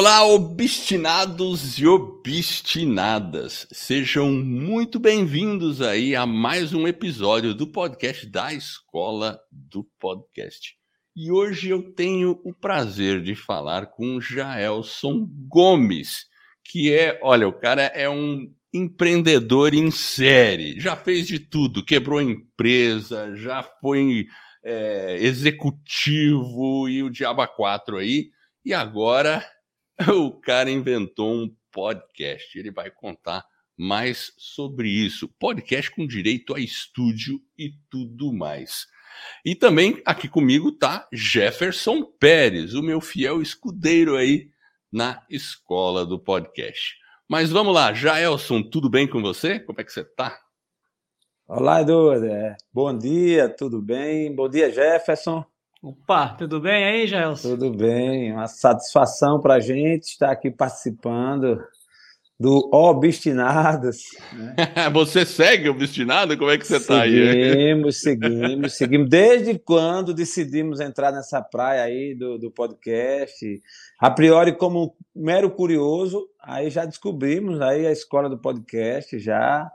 Olá, obstinados e obstinadas. Sejam muito bem-vindos aí a mais um episódio do podcast da Escola do Podcast. E hoje eu tenho o prazer de falar com Jaelson Gomes, que é, olha, o cara é um empreendedor em série, já fez de tudo, quebrou empresa, já foi é, executivo e o Diaba 4 aí, e agora o cara inventou um podcast. Ele vai contar mais sobre isso. Podcast com direito a estúdio e tudo mais. E também aqui comigo tá Jefferson Pérez, o meu fiel escudeiro aí na escola do podcast. Mas vamos lá, Jaelson, tudo bem com você? Como é que você tá? Olá, Eduardo. Bom dia, tudo bem? Bom dia, Jefferson. Opa, tudo bem aí, Gelson? Tudo bem, uma satisfação para a gente estar aqui participando do Obstinados. Né? você segue Obstinado? Como é que você está aí? Seguimos, seguimos, seguimos. Desde quando decidimos entrar nessa praia aí do, do podcast? A priori, como mero curioso, aí já descobrimos aí a escola do podcast já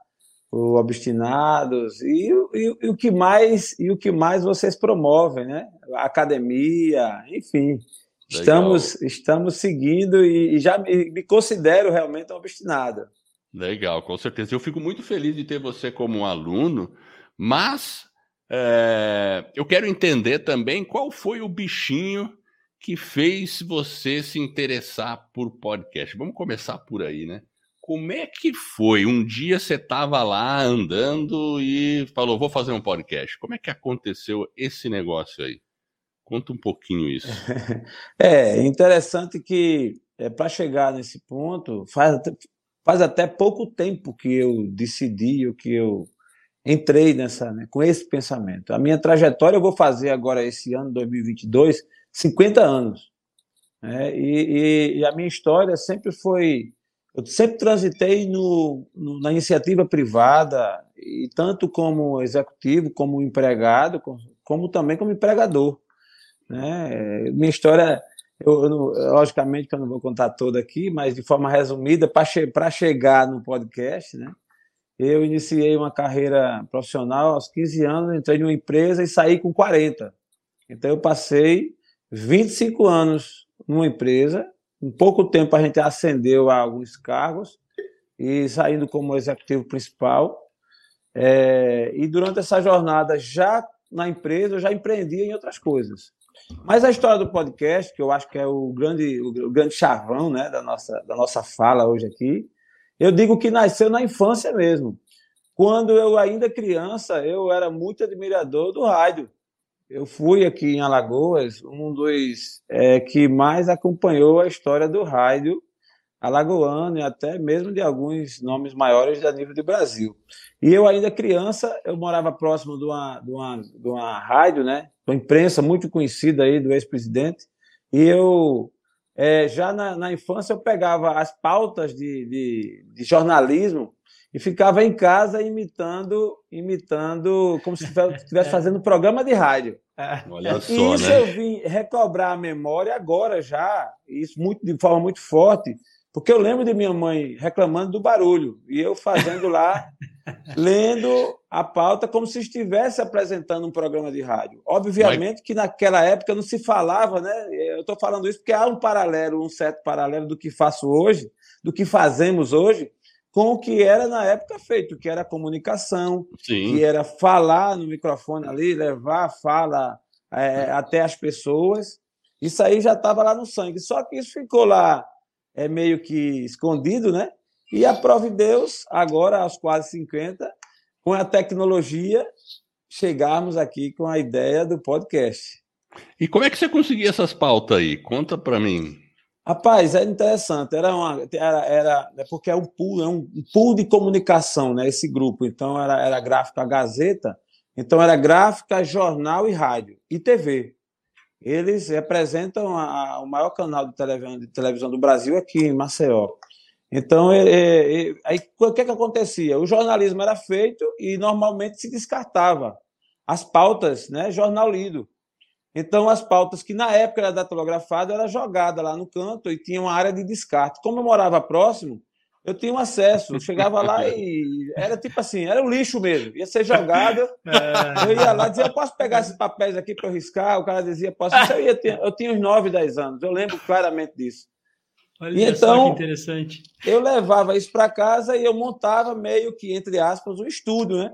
o Obstinados e, e, e, o que mais e o que mais vocês promovem, né? A academia, enfim. Legal. Estamos estamos seguindo e, e já me, me, considero realmente um obstinado. Legal, com certeza. Eu fico muito feliz de ter você como um aluno, mas é, eu quero entender também qual foi o bichinho que fez você se interessar por podcast. Vamos começar por aí, né? Como é que foi? Um dia você estava lá andando e falou, vou fazer um podcast. Como é que aconteceu esse negócio aí? Conta um pouquinho isso. É interessante que é, para chegar nesse ponto, faz, faz até pouco tempo que eu decidi, que eu entrei nessa, né, com esse pensamento. A minha trajetória eu vou fazer agora esse ano 2022 50 anos. Né, e, e, e a minha história sempre foi eu sempre transitei no, no, na iniciativa privada, e tanto como executivo, como empregado, como, como também como empregador. Né? Minha história, eu, eu, logicamente que eu não vou contar toda aqui, mas de forma resumida, para che chegar no podcast, né? eu iniciei uma carreira profissional aos 15 anos, entrei em uma empresa e saí com 40. Então eu passei 25 anos numa empresa em pouco tempo a gente ascendeu a alguns cargos e saindo como executivo principal. É, e durante essa jornada, já na empresa, eu já empreendia em outras coisas. Mas a história do podcast, que eu acho que é o grande, o grande chavão né, da, nossa, da nossa fala hoje aqui, eu digo que nasceu na infância mesmo. Quando eu ainda criança, eu era muito admirador do rádio. Eu fui aqui em Alagoas um dos é, que mais acompanhou a história do rádio alagoano e até mesmo de alguns nomes maiores a nível de Brasil. E eu ainda criança, eu morava próximo de uma, de uma, de uma rádio, né, uma imprensa muito conhecida aí do ex-presidente, e eu é, já na, na, infância eu pegava as pautas de, de, de jornalismo e ficava em casa imitando, imitando como se estivesse é. fazendo programa de rádio. É. Olha só, e isso né? eu vim recobrar a memória agora já, isso muito de forma muito forte, porque eu lembro de minha mãe reclamando do barulho e eu fazendo lá, lendo a pauta como se estivesse apresentando um programa de rádio. Obviamente Mas... que naquela época não se falava, né? Eu estou falando isso porque há um paralelo, um certo paralelo do que faço hoje, do que fazemos hoje, com o que era na época feito, que era comunicação, Sim. que era falar no microfone ali, levar a fala é, até as pessoas. Isso aí já estava lá no sangue. Só que isso ficou lá é meio que escondido, né? E a prova de Deus, agora aos quase 50, com a tecnologia, chegarmos aqui com a ideia do podcast. E como é que você conseguia essas pautas aí? Conta para mim. Rapaz, é interessante. Era uma, era, era é porque é um pool, é um pool de comunicação, né? Esse grupo. Então era, era gráfica Gazeta. Então era gráfica, jornal e rádio e TV. Eles representam a, a, o maior canal de televisão, de televisão, do Brasil aqui em Maceió. Então, é, é, é aí o que, que acontecia? O jornalismo era feito e normalmente se descartava as pautas, né? Jornal lido. Então, as pautas que na época era datilografada era jogada lá no canto e tinha uma área de descarte. Como eu morava próximo, eu tinha um acesso. Eu chegava lá e era tipo assim, era um lixo mesmo. Ia ser jogado. É. Eu ia lá e dizia, eu posso pegar esses papéis aqui para riscar? O cara dizia, posso. eu, ia ter, eu tinha uns 9, 10 anos. Eu lembro claramente disso. Olha e então, que interessante. Eu levava isso para casa e eu montava meio que, entre aspas, um estúdio, né?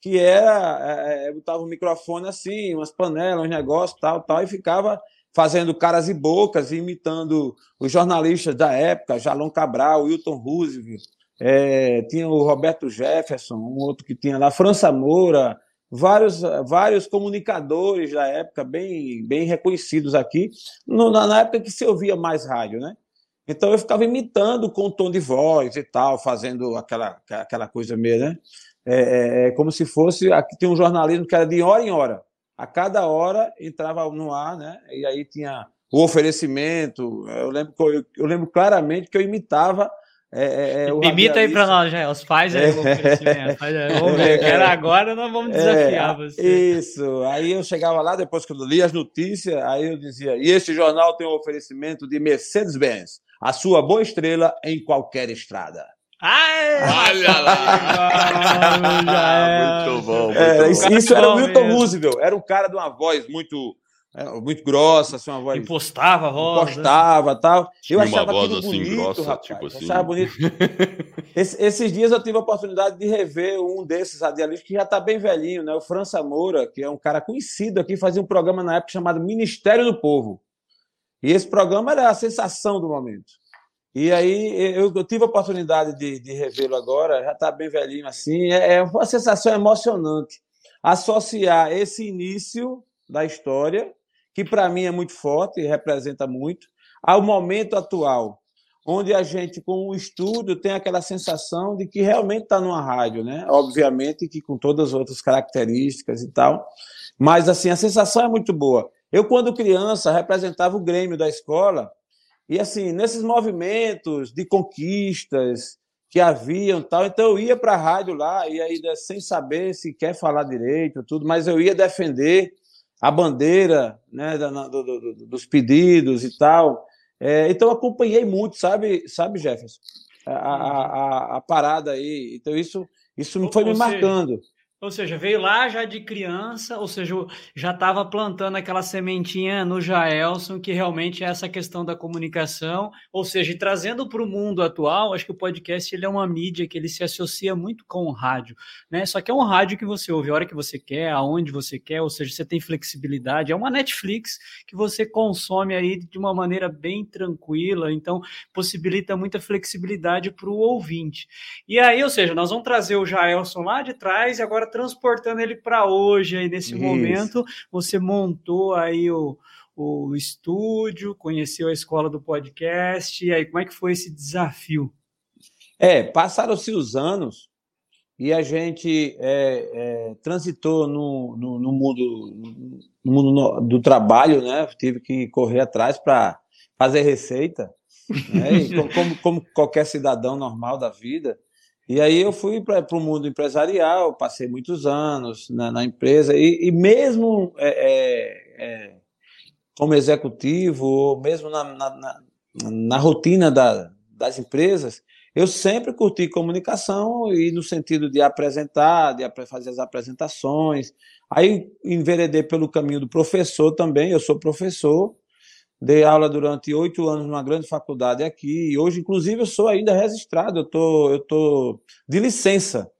Que era, é, é, eu botava um microfone assim, umas panelas, uns negócios, tal, tal, e ficava fazendo caras e bocas, imitando os jornalistas da época, Jalon Cabral, Wilton Roosevelt, é, tinha o Roberto Jefferson, um outro que tinha lá, França Moura, vários, vários comunicadores da época, bem, bem reconhecidos aqui, no, na época que se ouvia mais rádio, né? Então eu ficava imitando com tom de voz e tal, fazendo aquela, aquela coisa meio, né? É, é, é como se fosse. Aqui tinha um jornalismo que era de hora em hora a cada hora entrava no ar, né? E aí tinha o oferecimento. Eu lembro, eu, eu lembro claramente que eu imitava. É, é, é Imita aí para nós, já. Os pais aí, o oferecimento. Vamos ver, era agora, nós vamos é, desafiar você. Isso. Aí eu chegava lá, depois que eu li as notícias, aí eu dizia: e este jornal tem um oferecimento de Mercedes-Benz, a sua boa estrela em qualquer estrada. Ai, Olha lá! muito bom. Muito é, bom. Isso, isso era o Milton Roosevelt, era um cara de uma voz muito é, muito grossa, assim, uma voz. Impostava a voz. Impostava né? tal. Eu achava uma voz assim, bonito, grossa, rapaz. Tipo assim. achava bonito. Esse, esses dias eu tive a oportunidade de rever um desses radialistas que já está bem velhinho, né? O França Moura, que é um cara conhecido aqui, fazia um programa na época chamado Ministério do Povo. E esse programa era a sensação do momento. E aí eu, eu tive a oportunidade de, de revê-lo agora, já está bem velhinho assim. É, é uma sensação emocionante associar esse início da história, que para mim é muito forte e representa muito, ao momento atual, onde a gente, com o estudo, tem aquela sensação de que realmente está numa rádio, né? Obviamente que com todas as outras características e tal, mas assim a sensação é muito boa. Eu, quando criança, representava o Grêmio da escola e assim, nesses movimentos de conquistas que haviam tal, então eu ia para a rádio lá e ainda sem saber se quer falar direito, tudo, mas eu ia defender a bandeira né, do, do, do, dos pedidos e tal. É, então acompanhei muito, sabe, sabe, Jefferson? A, a, a, a parada aí. Então isso, isso foi me marcando. Ou seja, veio lá já de criança, ou seja, já estava plantando aquela sementinha no Jaelson, que realmente é essa questão da comunicação, ou seja, trazendo para o mundo atual, acho que o podcast ele é uma mídia que ele se associa muito com o rádio, né? Só que é um rádio que você ouve a hora que você quer, aonde você quer, ou seja, você tem flexibilidade, é uma Netflix que você consome aí de uma maneira bem tranquila, então possibilita muita flexibilidade para o ouvinte. E aí, ou seja, nós vamos trazer o Jaelson lá de trás e agora transportando ele para hoje, aí nesse Isso. momento, você montou aí o, o estúdio, conheceu a escola do podcast, e aí como é que foi esse desafio? É, passaram-se os anos e a gente é, é, transitou no, no, no, mundo, no mundo do trabalho, né? Tive que correr atrás para fazer receita, né? como, como qualquer cidadão normal da vida. E aí eu fui para o mundo empresarial, passei muitos anos na, na empresa, e, e mesmo é, é, é, como executivo, mesmo na, na, na rotina da, das empresas, eu sempre curti comunicação e no sentido de apresentar, de fazer as apresentações. Aí enveredei pelo caminho do professor também, eu sou professor, Dei aula durante oito anos numa grande faculdade aqui, e hoje, inclusive, eu sou ainda registrado, eu tô, eu tô de licença.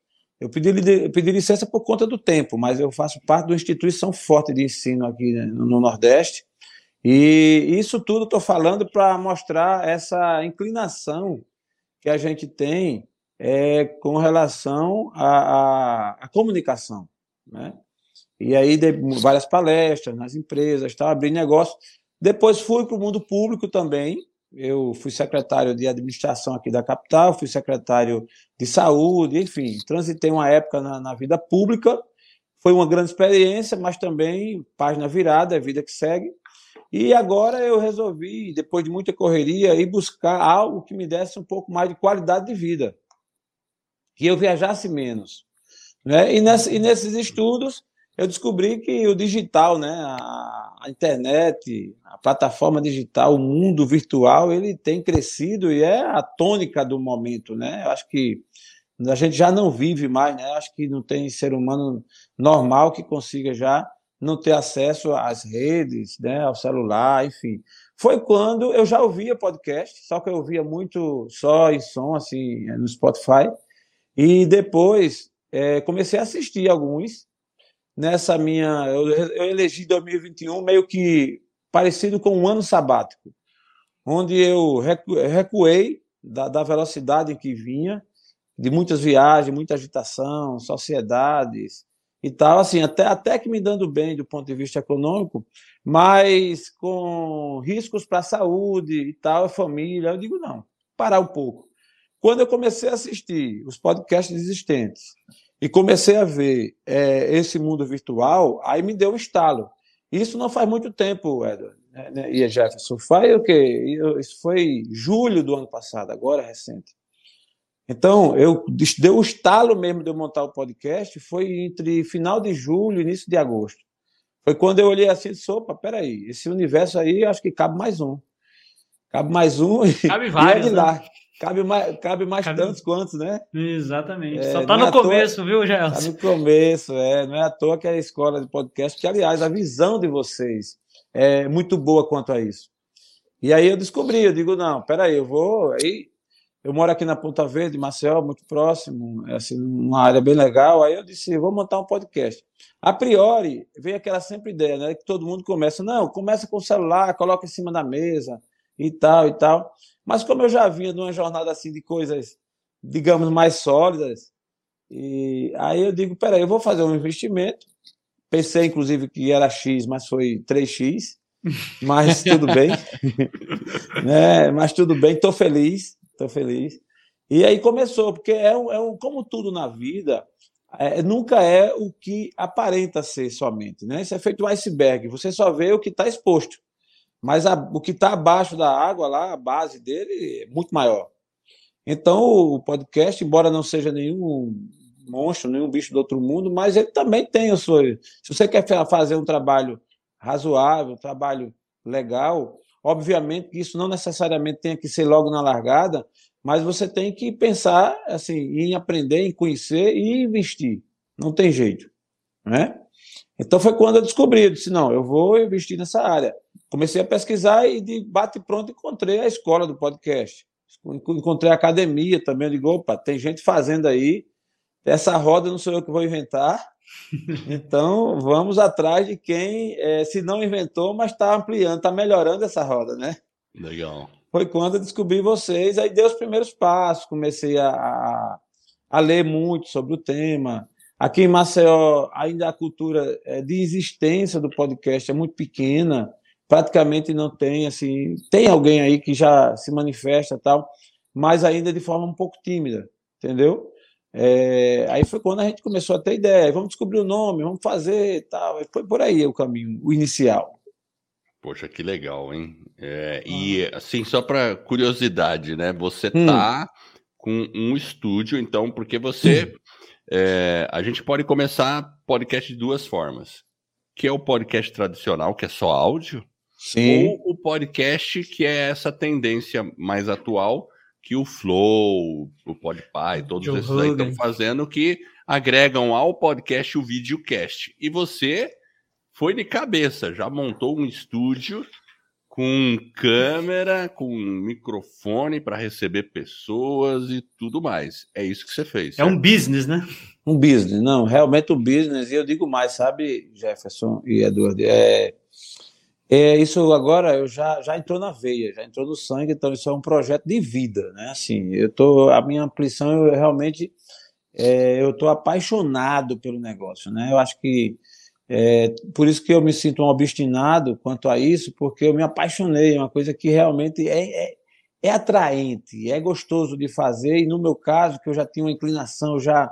Eu pedi, eu pedi licença por conta do tempo, mas eu faço parte de uma instituição forte de ensino aqui né, no Nordeste, e isso tudo estou falando para mostrar essa inclinação que a gente tem é, com relação à, comunicação. Né? E aí, dei várias palestras nas empresas, tá, abri negócio. Depois fui para o mundo público também. Eu fui secretário de administração aqui da capital, fui secretário de saúde, enfim, transitei uma época na, na vida pública. Foi uma grande experiência, mas também página virada, é vida que segue. E agora eu resolvi, depois de muita correria, ir buscar algo que me desse um pouco mais de qualidade de vida, que eu viajasse menos. Né? E, e nesses estudos, eu descobri que o digital, né, a, internet, a plataforma digital, o mundo virtual, ele tem crescido e é a tônica do momento, né? Eu acho que a gente já não vive mais, né? Eu acho que não tem ser humano normal que consiga já não ter acesso às redes, né, ao celular, enfim. Foi quando eu já ouvia podcast, só que eu ouvia muito só em som, assim, no Spotify, e depois é, comecei a assistir alguns, nessa minha. Eu, eu elegi 2021 meio que parecido com um ano sabático, onde eu recuei da, da velocidade em que vinha, de muitas viagens, muita agitação, sociedades e tal, assim, até, até que me dando bem do ponto de vista econômico, mas com riscos para a saúde e tal, família. Eu digo, não, parar um pouco. Quando eu comecei a assistir os podcasts existentes, e comecei a ver é, esse mundo virtual, aí me deu um estalo. Isso não faz muito tempo, Edward né, né e Jefferson. Faz o quê? Isso foi julho do ano passado, agora recente. Então, eu deu o estalo mesmo de eu montar o podcast, foi entre final de julho e início de agosto. Foi quando eu olhei assim e disse, opa, peraí, esse universo aí, acho que cabe mais um. Cabe mais um cabe e, vários, e é de lá. Né? Cabe mais, cabe mais cabe... tantos quantos, né? Exatamente. É, Só está no é começo, toa... viu, Gelson? Está no começo, é. Não é à toa que é a escola de podcast, que, aliás, a visão de vocês é muito boa quanto a isso. E aí eu descobri, eu digo, não, peraí, eu vou. Aí, eu moro aqui na Ponta Verde, Marcel, muito próximo, é assim, uma área bem legal. Aí eu disse, vou montar um podcast. A priori, veio aquela sempre ideia, né? Que todo mundo começa, não, começa com o celular, coloca em cima da mesa e tal e tal. Mas como eu já vinha de uma jornada assim de coisas, digamos, mais sólidas, e aí eu digo, peraí, eu vou fazer um investimento. Pensei, inclusive, que era X, mas foi 3X. Mas tudo bem. né? Mas tudo bem, estou feliz, estou feliz. E aí começou, porque é, um, é um, como tudo na vida, é, nunca é o que aparenta ser somente. Né? Isso é feito um iceberg, você só vê o que está exposto. Mas a, o que está abaixo da água lá, a base dele, é muito maior. Então, o podcast, embora não seja nenhum monstro, nenhum bicho do outro mundo, mas ele também tem o seu. Se você quer fazer um trabalho razoável, um trabalho legal, obviamente que isso não necessariamente tem que ser logo na largada, mas você tem que pensar assim em aprender, em conhecer e investir. Não tem jeito, né? Então foi quando eu descobri, eu disse não, eu vou investir nessa área comecei a pesquisar e de bate pronto encontrei a escola do podcast. Encontrei a academia também. Eu digo, opa, tem gente fazendo aí. Essa roda não sou eu que vou inventar. Então, vamos atrás de quem, é, se não inventou, mas está ampliando, está melhorando essa roda, né? Legal. Foi quando eu descobri vocês, aí dei os primeiros passos, comecei a, a, a ler muito sobre o tema. Aqui em Maceió, ainda a cultura é, de existência do podcast é muito pequena praticamente não tem, assim, tem alguém aí que já se manifesta tal, mas ainda de forma um pouco tímida, entendeu? É, aí foi quando a gente começou a ter ideia, vamos descobrir o nome, vamos fazer tal, foi por aí o caminho, o inicial. Poxa, que legal, hein? É, ah. E assim, só para curiosidade, né? Você hum. tá com um estúdio, então, porque você. Hum. É, a gente pode começar podcast de duas formas. Que é o podcast tradicional, que é só áudio, Sim. Ou o podcast, que é essa tendência mais atual que o Flow, o Podpah, todos Joe esses aí estão fazendo, que agregam ao podcast o videocast. E você foi de cabeça, já montou um estúdio com câmera, com microfone para receber pessoas e tudo mais. É isso que você fez. Certo? É um business, né? Um business, não, realmente um business. E eu digo mais, sabe, Jefferson e Eduardo, é é, isso agora eu já, já entrou na veia, já entrou no sangue, então isso é um projeto de vida, né? Assim, eu tô, a minha ampliação, eu realmente é, eu estou apaixonado pelo negócio, né? Eu acho que é, por isso que eu me sinto um obstinado quanto a isso, porque eu me apaixonei, é uma coisa que realmente é, é, é atraente, é gostoso de fazer, e no meu caso, que eu já tinha uma inclinação, já.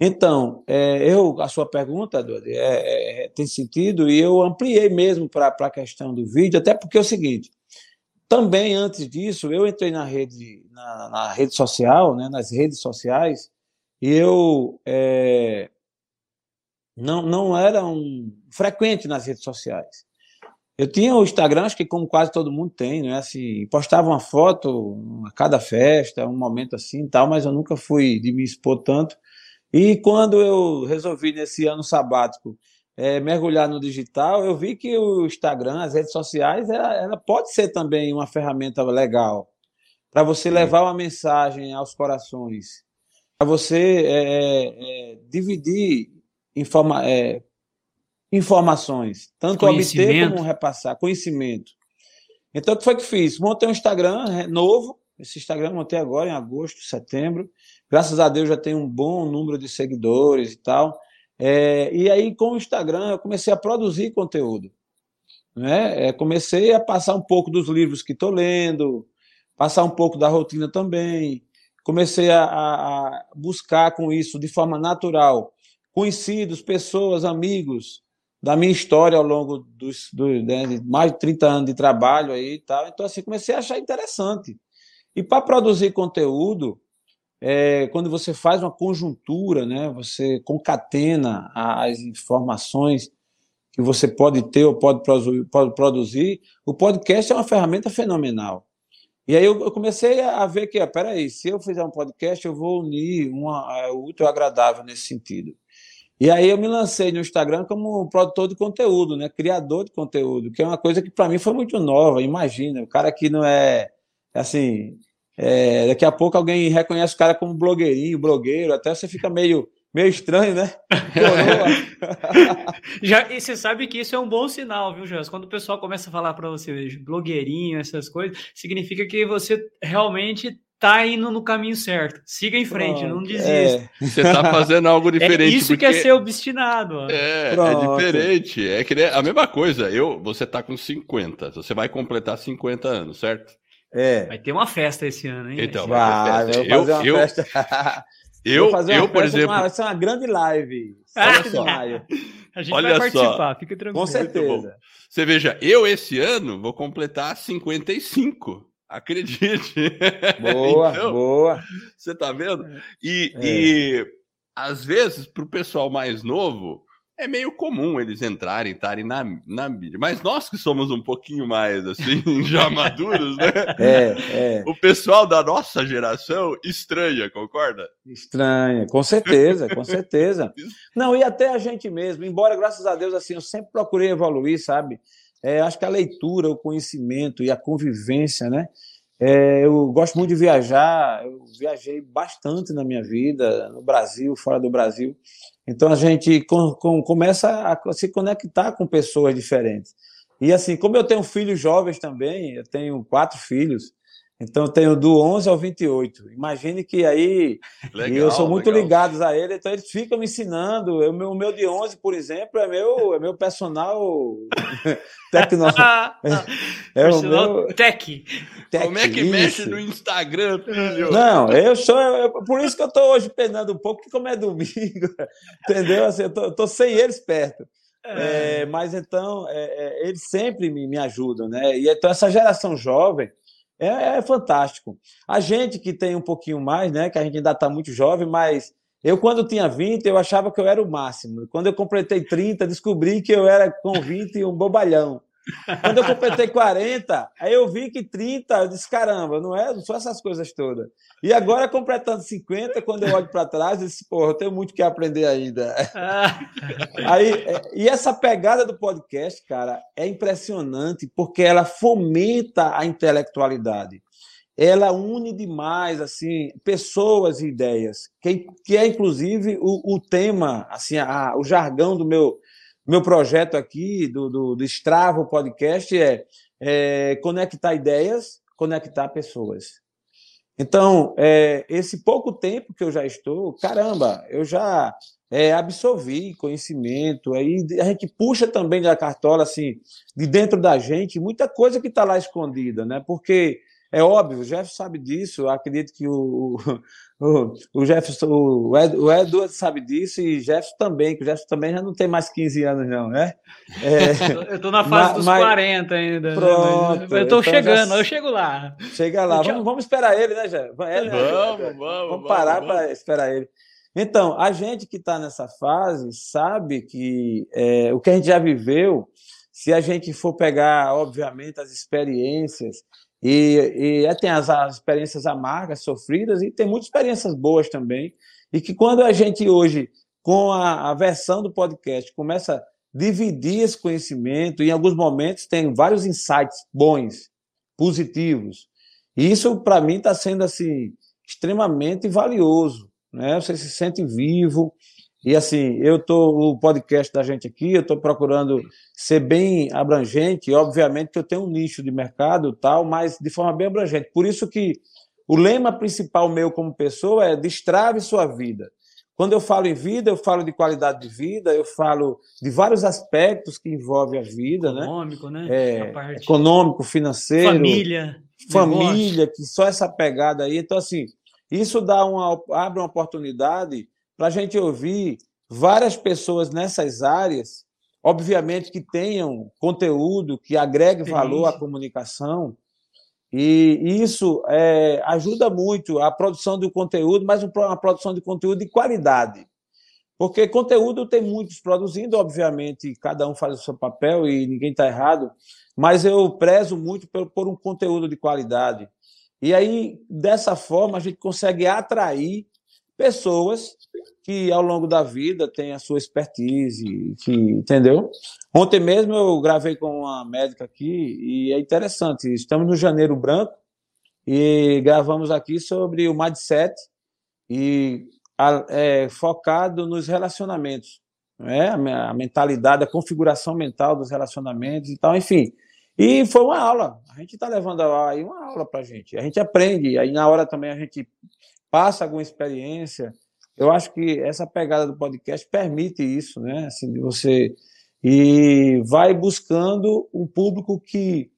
Então, é, eu, a sua pergunta, Dodi, é, é, tem sentido e eu ampliei mesmo para a questão do vídeo, até porque é o seguinte, também antes disso, eu entrei na rede, na, na rede social, né, nas redes sociais, e eu é, não, não era um frequente nas redes sociais. Eu tinha o Instagram, acho que como quase todo mundo tem, né? Assim, postava uma foto a cada festa, um momento assim e tal, mas eu nunca fui de me expor tanto. E quando eu resolvi nesse ano sabático é, mergulhar no digital, eu vi que o Instagram, as redes sociais, ela, ela pode ser também uma ferramenta legal para você levar uma mensagem aos corações, para você é, é, é dividir informa é, informações, tanto obter como repassar, conhecimento. Então, o que foi que fiz? Montei um Instagram novo, esse Instagram montei agora em agosto, setembro. Graças a Deus já tem um bom número de seguidores e tal. É, e aí, com o Instagram, eu comecei a produzir conteúdo. Né? É, comecei a passar um pouco dos livros que estou lendo, passar um pouco da rotina também. Comecei a, a buscar com isso de forma natural conhecidos, pessoas, amigos da minha história ao longo dos, do, né, mais de 30 anos de trabalho aí e tal. Então, assim, comecei a achar interessante. E para produzir conteúdo, é, quando você faz uma conjuntura, né, você concatena as informações que você pode ter ou pode produzir, o podcast é uma ferramenta fenomenal. E aí eu comecei a ver que, peraí, se eu fizer um podcast, eu vou unir uma, é, o útil agradável nesse sentido. E aí eu me lancei no Instagram como produtor de conteúdo, né? Criador de conteúdo, que é uma coisa que para mim foi muito nova. Imagina, o cara que não é assim, é, daqui a pouco alguém reconhece o cara como blogueirinho, blogueiro, até você fica meio meio estranho, né? Já, e você sabe que isso é um bom sinal, viu, Jans? Quando o pessoal começa a falar para você, blogueirinho, essas coisas, significa que você realmente tá indo no caminho certo. Siga em frente, Pronto, não desista. É. Você tá fazendo algo é diferente. É isso porque... que é ser obstinado. É, é, é diferente. É que a mesma coisa. Eu, você tá com 50, você vai completar 50 anos, certo? É. Vai ter uma festa esse ano, hein? Então, vai, vai ter festa. Eu, eu, festa. eu, eu, por exemplo. Vai ser uma grande live. Olha A gente Olha vai participar, só. fica tranquilo. Com certeza. Você veja, eu esse ano vou completar 55. Acredite. Boa, então, boa. Você tá vendo? E, é. e às vezes, para o pessoal mais novo, é meio comum eles entrarem, estarem na, na mídia. Mas nós que somos um pouquinho mais, assim, já maduros, né? É, é. O pessoal da nossa geração estranha, concorda? Estranha, com certeza, com certeza. Não, e até a gente mesmo, embora, graças a Deus, assim, eu sempre procurei evoluir, sabe? É, acho que a leitura, o conhecimento e a convivência, né? É, eu gosto muito de viajar, eu viajei bastante na minha vida, no Brasil, fora do Brasil. Então a gente com, com, começa a se conectar com pessoas diferentes. E assim, como eu tenho filhos jovens também, eu tenho quatro filhos, então eu tenho do 11 ao 28. Imagine que aí legal, eu sou muito legal. ligado a ele, então eles ficam me ensinando. O meu, o meu de 11, por exemplo, é meu, é meu personal tecnológico. é, é o meu tech. tech. Como é que isso. mexe no Instagram, filho? Não, eu sou, eu, por isso que eu estou hoje penando um pouco, porque como é domingo, entendeu? Assim, eu tô, eu tô sem eles perto. É. É, mas então, é, é, eles sempre me, me ajudam, né? E então, essa geração jovem, é, é, fantástico. A gente que tem um pouquinho mais, né? Que a gente ainda está muito jovem, mas eu, quando tinha 20, eu achava que eu era o máximo. Quando eu completei 30, descobri que eu era com 20 um bobalhão. Quando eu completei 40, aí eu vi que 30, eu disse, caramba, não é, são essas coisas todas. E agora, completando 50, quando eu olho para trás, eu disse, porra, eu tenho muito que aprender ainda. Ah. aí, é, e essa pegada do podcast, cara, é impressionante, porque ela fomenta a intelectualidade. Ela une demais, assim, pessoas e ideias, que, que é, inclusive, o, o tema, assim, a, o jargão do meu meu projeto aqui do, do, do podcast, é, é conectar ideias, conectar pessoas. Então, é, esse pouco tempo que eu já estou, caramba, eu já é, absorvi conhecimento, aí a gente puxa também da cartola, assim, de dentro da gente, muita coisa que está lá escondida, né? Porque é óbvio, o Jeff sabe disso, eu acredito que o, o, o Jefferson, o, Ed, o Edward sabe disso e Jefferson também, que o Jefferson também já não tem mais 15 anos, não, né? É, eu estou na fase mas, dos mas, 40 ainda. Né? Pronto. Eu estou então chegando, já, eu chego lá. Chega lá, vamos, vamos esperar ele, né, Jeff? É, né? Vamos, vamos, vamos. parar para esperar ele. Então, a gente que está nessa fase sabe que é, o que a gente já viveu, se a gente for pegar, obviamente, as experiências, e, e é, tem as, as experiências amargas, sofridas, e tem muitas experiências boas também, e que quando a gente hoje, com a, a versão do podcast, começa a dividir esse conhecimento, em alguns momentos tem vários insights bons, positivos, e isso, para mim, está sendo assim extremamente valioso. Né? Você se sente vivo. E assim, eu tô o podcast da gente aqui, eu estou procurando ser bem abrangente, obviamente que eu tenho um nicho de mercado tal, mas de forma bem abrangente. Por isso que o lema principal meu como pessoa é destrave sua vida. Quando eu falo em vida, eu falo de qualidade de vida, eu falo de vários aspectos que envolvem a vida, econômico, né? né? É. Econômico, financeiro. Família. Família, negócio. que só essa pegada aí. Então, assim, isso dá uma, abre uma oportunidade para a gente ouvir várias pessoas nessas áreas, obviamente que tenham conteúdo que agregue Sim. valor à comunicação, e isso é, ajuda muito a produção do conteúdo, mas uma produção de conteúdo de qualidade. Porque conteúdo tem muitos produzindo, obviamente, cada um faz o seu papel e ninguém está errado, mas eu prezo muito por, por um conteúdo de qualidade. E aí, dessa forma, a gente consegue atrair pessoas que ao longo da vida têm a sua expertise, que, entendeu? Ontem mesmo eu gravei com uma médica aqui e é interessante. Estamos no Janeiro Branco e gravamos aqui sobre o mindset e é, focado nos relacionamentos, né? a mentalidade, a configuração mental dos relacionamentos e tal, enfim. E foi uma aula. A gente está levando aí uma aula para a gente. A gente aprende, aí na hora também a gente passa alguma experiência. Eu acho que essa pegada do podcast permite isso, né? Assim, de você e vai buscando um público que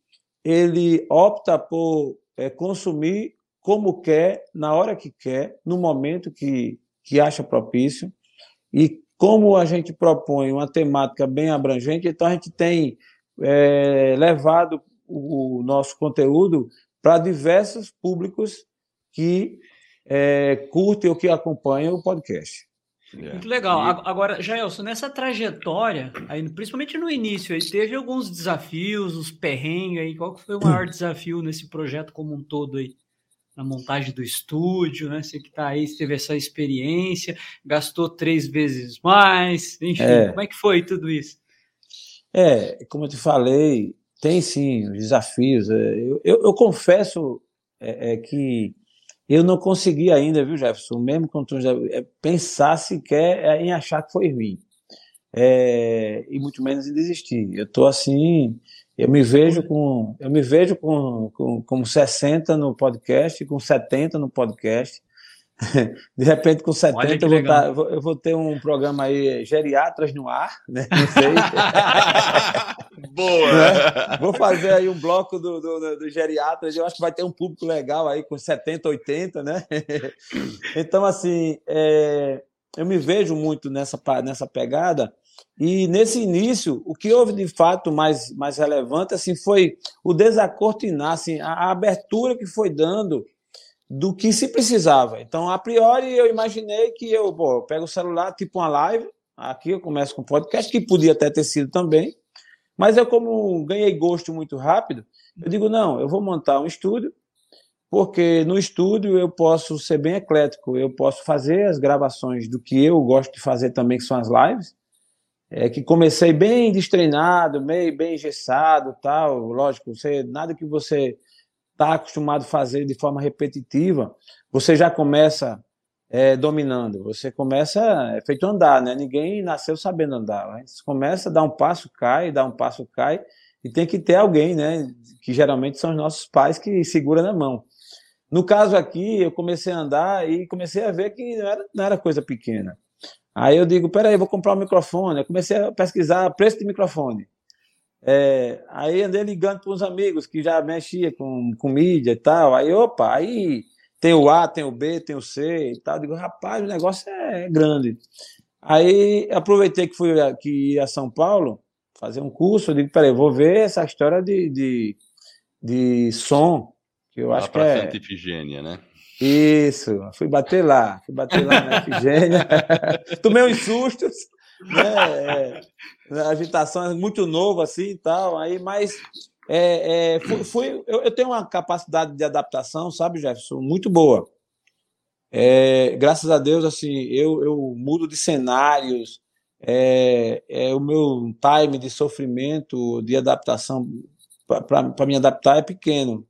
ele opta por é, consumir como quer, na hora que quer, no momento que, que acha propício. E como a gente propõe uma temática bem abrangente, então a gente tem é, levado o nosso conteúdo para diversos públicos que é, curtem ou que acompanham o podcast. É. Muito legal. E... Agora, Jaelson, nessa trajetória, aí, principalmente no início, aí, teve alguns desafios, os perrengues aí. Qual que foi o maior desafio nesse projeto como um todo aí? Na montagem do estúdio, né? Você que está aí, teve essa experiência, gastou três vezes mais, enfim, é. como é que foi tudo isso? É, como eu te falei, tem sim os desafios. É, eu, eu, eu confesso é, é, que eu não consegui ainda, viu, Jefferson, mesmo com tu, é, pensar sequer em achar que foi ruim. É, e muito menos em desistir. Eu estou assim, eu me vejo com, eu me vejo com, com, com 60 no podcast, com 70 no podcast, De repente, com 70, eu vou, tá, eu vou, ter um programa aí, Geriatras no ar, né? Não sei. Boa! Né? Vou fazer aí um bloco do, do, do, Geriatras, eu acho que vai ter um público legal aí, com 70, 80, né? Então, assim, é, eu me vejo muito nessa, nessa pegada, e nesse início, o que houve de fato mais, mais relevante assim, foi o desacortinar, assim, a, a abertura que foi dando do que se precisava. Então, a priori, eu imaginei que eu, pô, eu pego o celular, tipo uma live, aqui eu começo com podcast, que podia até ter sido também, mas eu, como ganhei gosto muito rápido, eu digo, não, eu vou montar um estúdio, porque no estúdio eu posso ser bem eclético, eu posso fazer as gravações do que eu gosto de fazer também, que são as lives, é que comecei bem destreinado, meio bem engessado, tal, lógico, você, nada que você está acostumado a fazer de forma repetitiva, você já começa é, dominando. Você começa, é feito andar, né? Ninguém nasceu sabendo andar. Né? Você começa a dar um passo, cai, dá um passo, cai, e tem que ter alguém, né? Que geralmente são os nossos pais que segura na mão. No caso aqui, eu comecei a andar e comecei a ver que não era, não era coisa pequena. Aí eu digo, peraí, vou comprar um microfone. Eu comecei a pesquisar preço de microfone. É, aí andei ligando para uns amigos que já mexia com, com mídia e tal. Aí, opa, aí tem o A, tem o B, tem o C e tal. Eu digo, rapaz, o negócio é grande. Aí aproveitei que fui aqui a São Paulo fazer um curso. Eu digo, peraí, vou ver essa história de, de, de som. Que eu lá acho que é Santa Ifigênia, né? Isso, fui bater lá, fui bater lá na Ifigênia. Tomei uns sustos, né? É, agitação é muito novo assim e tal, aí, mas é, é, fui, fui eu, eu, tenho uma capacidade de adaptação, sabe, Jefferson, muito boa. É, graças a Deus, assim, eu, eu mudo de cenários, é, é, o meu time de sofrimento, de adaptação, para me adaptar é pequeno.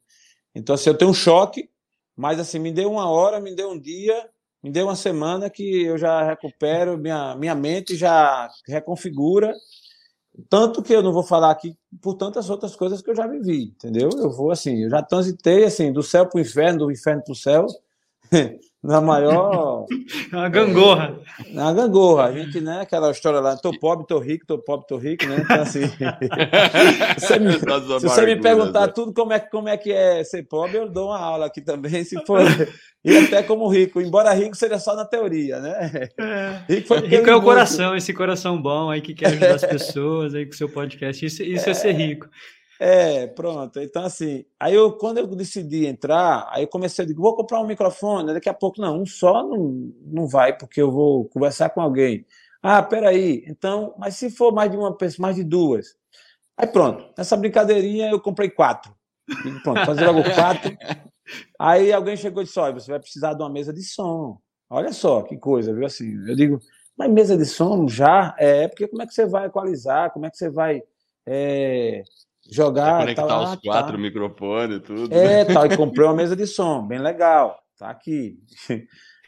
Então, assim, eu tenho um choque, mas assim, me deu uma hora, me deu um dia, me deu uma semana que eu já recupero, minha, minha mente já reconfigura. Tanto que eu não vou falar aqui por tantas outras coisas que eu já vivi, entendeu? Eu vou assim, eu já transitei assim, do céu para o inferno, do inferno para o céu, na maior. Na gangorra. É, na gangorra. A gente, né? Aquela história lá, tô pobre, tô rico, tô pobre, tô rico, né? Então, assim. você me, se você me perguntar né? tudo como é, como é que é ser pobre, eu dou uma aula aqui também, se for. E até como rico, embora rico seja só na teoria, né? É. Rico, rico é o coração, esse coração bom aí que quer ajudar as pessoas aí com o seu podcast. Isso, isso é, é ser rico. É, pronto. Então, assim, aí eu, quando eu decidi entrar, aí eu comecei a dizer, vou comprar um microfone, daqui a pouco, não, um só não, não vai, porque eu vou conversar com alguém. Ah, peraí, então, mas se for mais de uma pessoa, mais de duas. Aí pronto, nessa brincadeirinha eu comprei quatro. E pronto, fazer logo quatro. Aí alguém chegou e disse: Olha, você vai precisar de uma mesa de som. Olha só que coisa, viu? Assim, eu digo, mas mesa de som já? É, porque como é que você vai equalizar? Como é que você vai é, jogar. conectar tá os quatro tá. microfones e tudo. É, tal, e comprei uma mesa de som, bem legal. Tá aqui.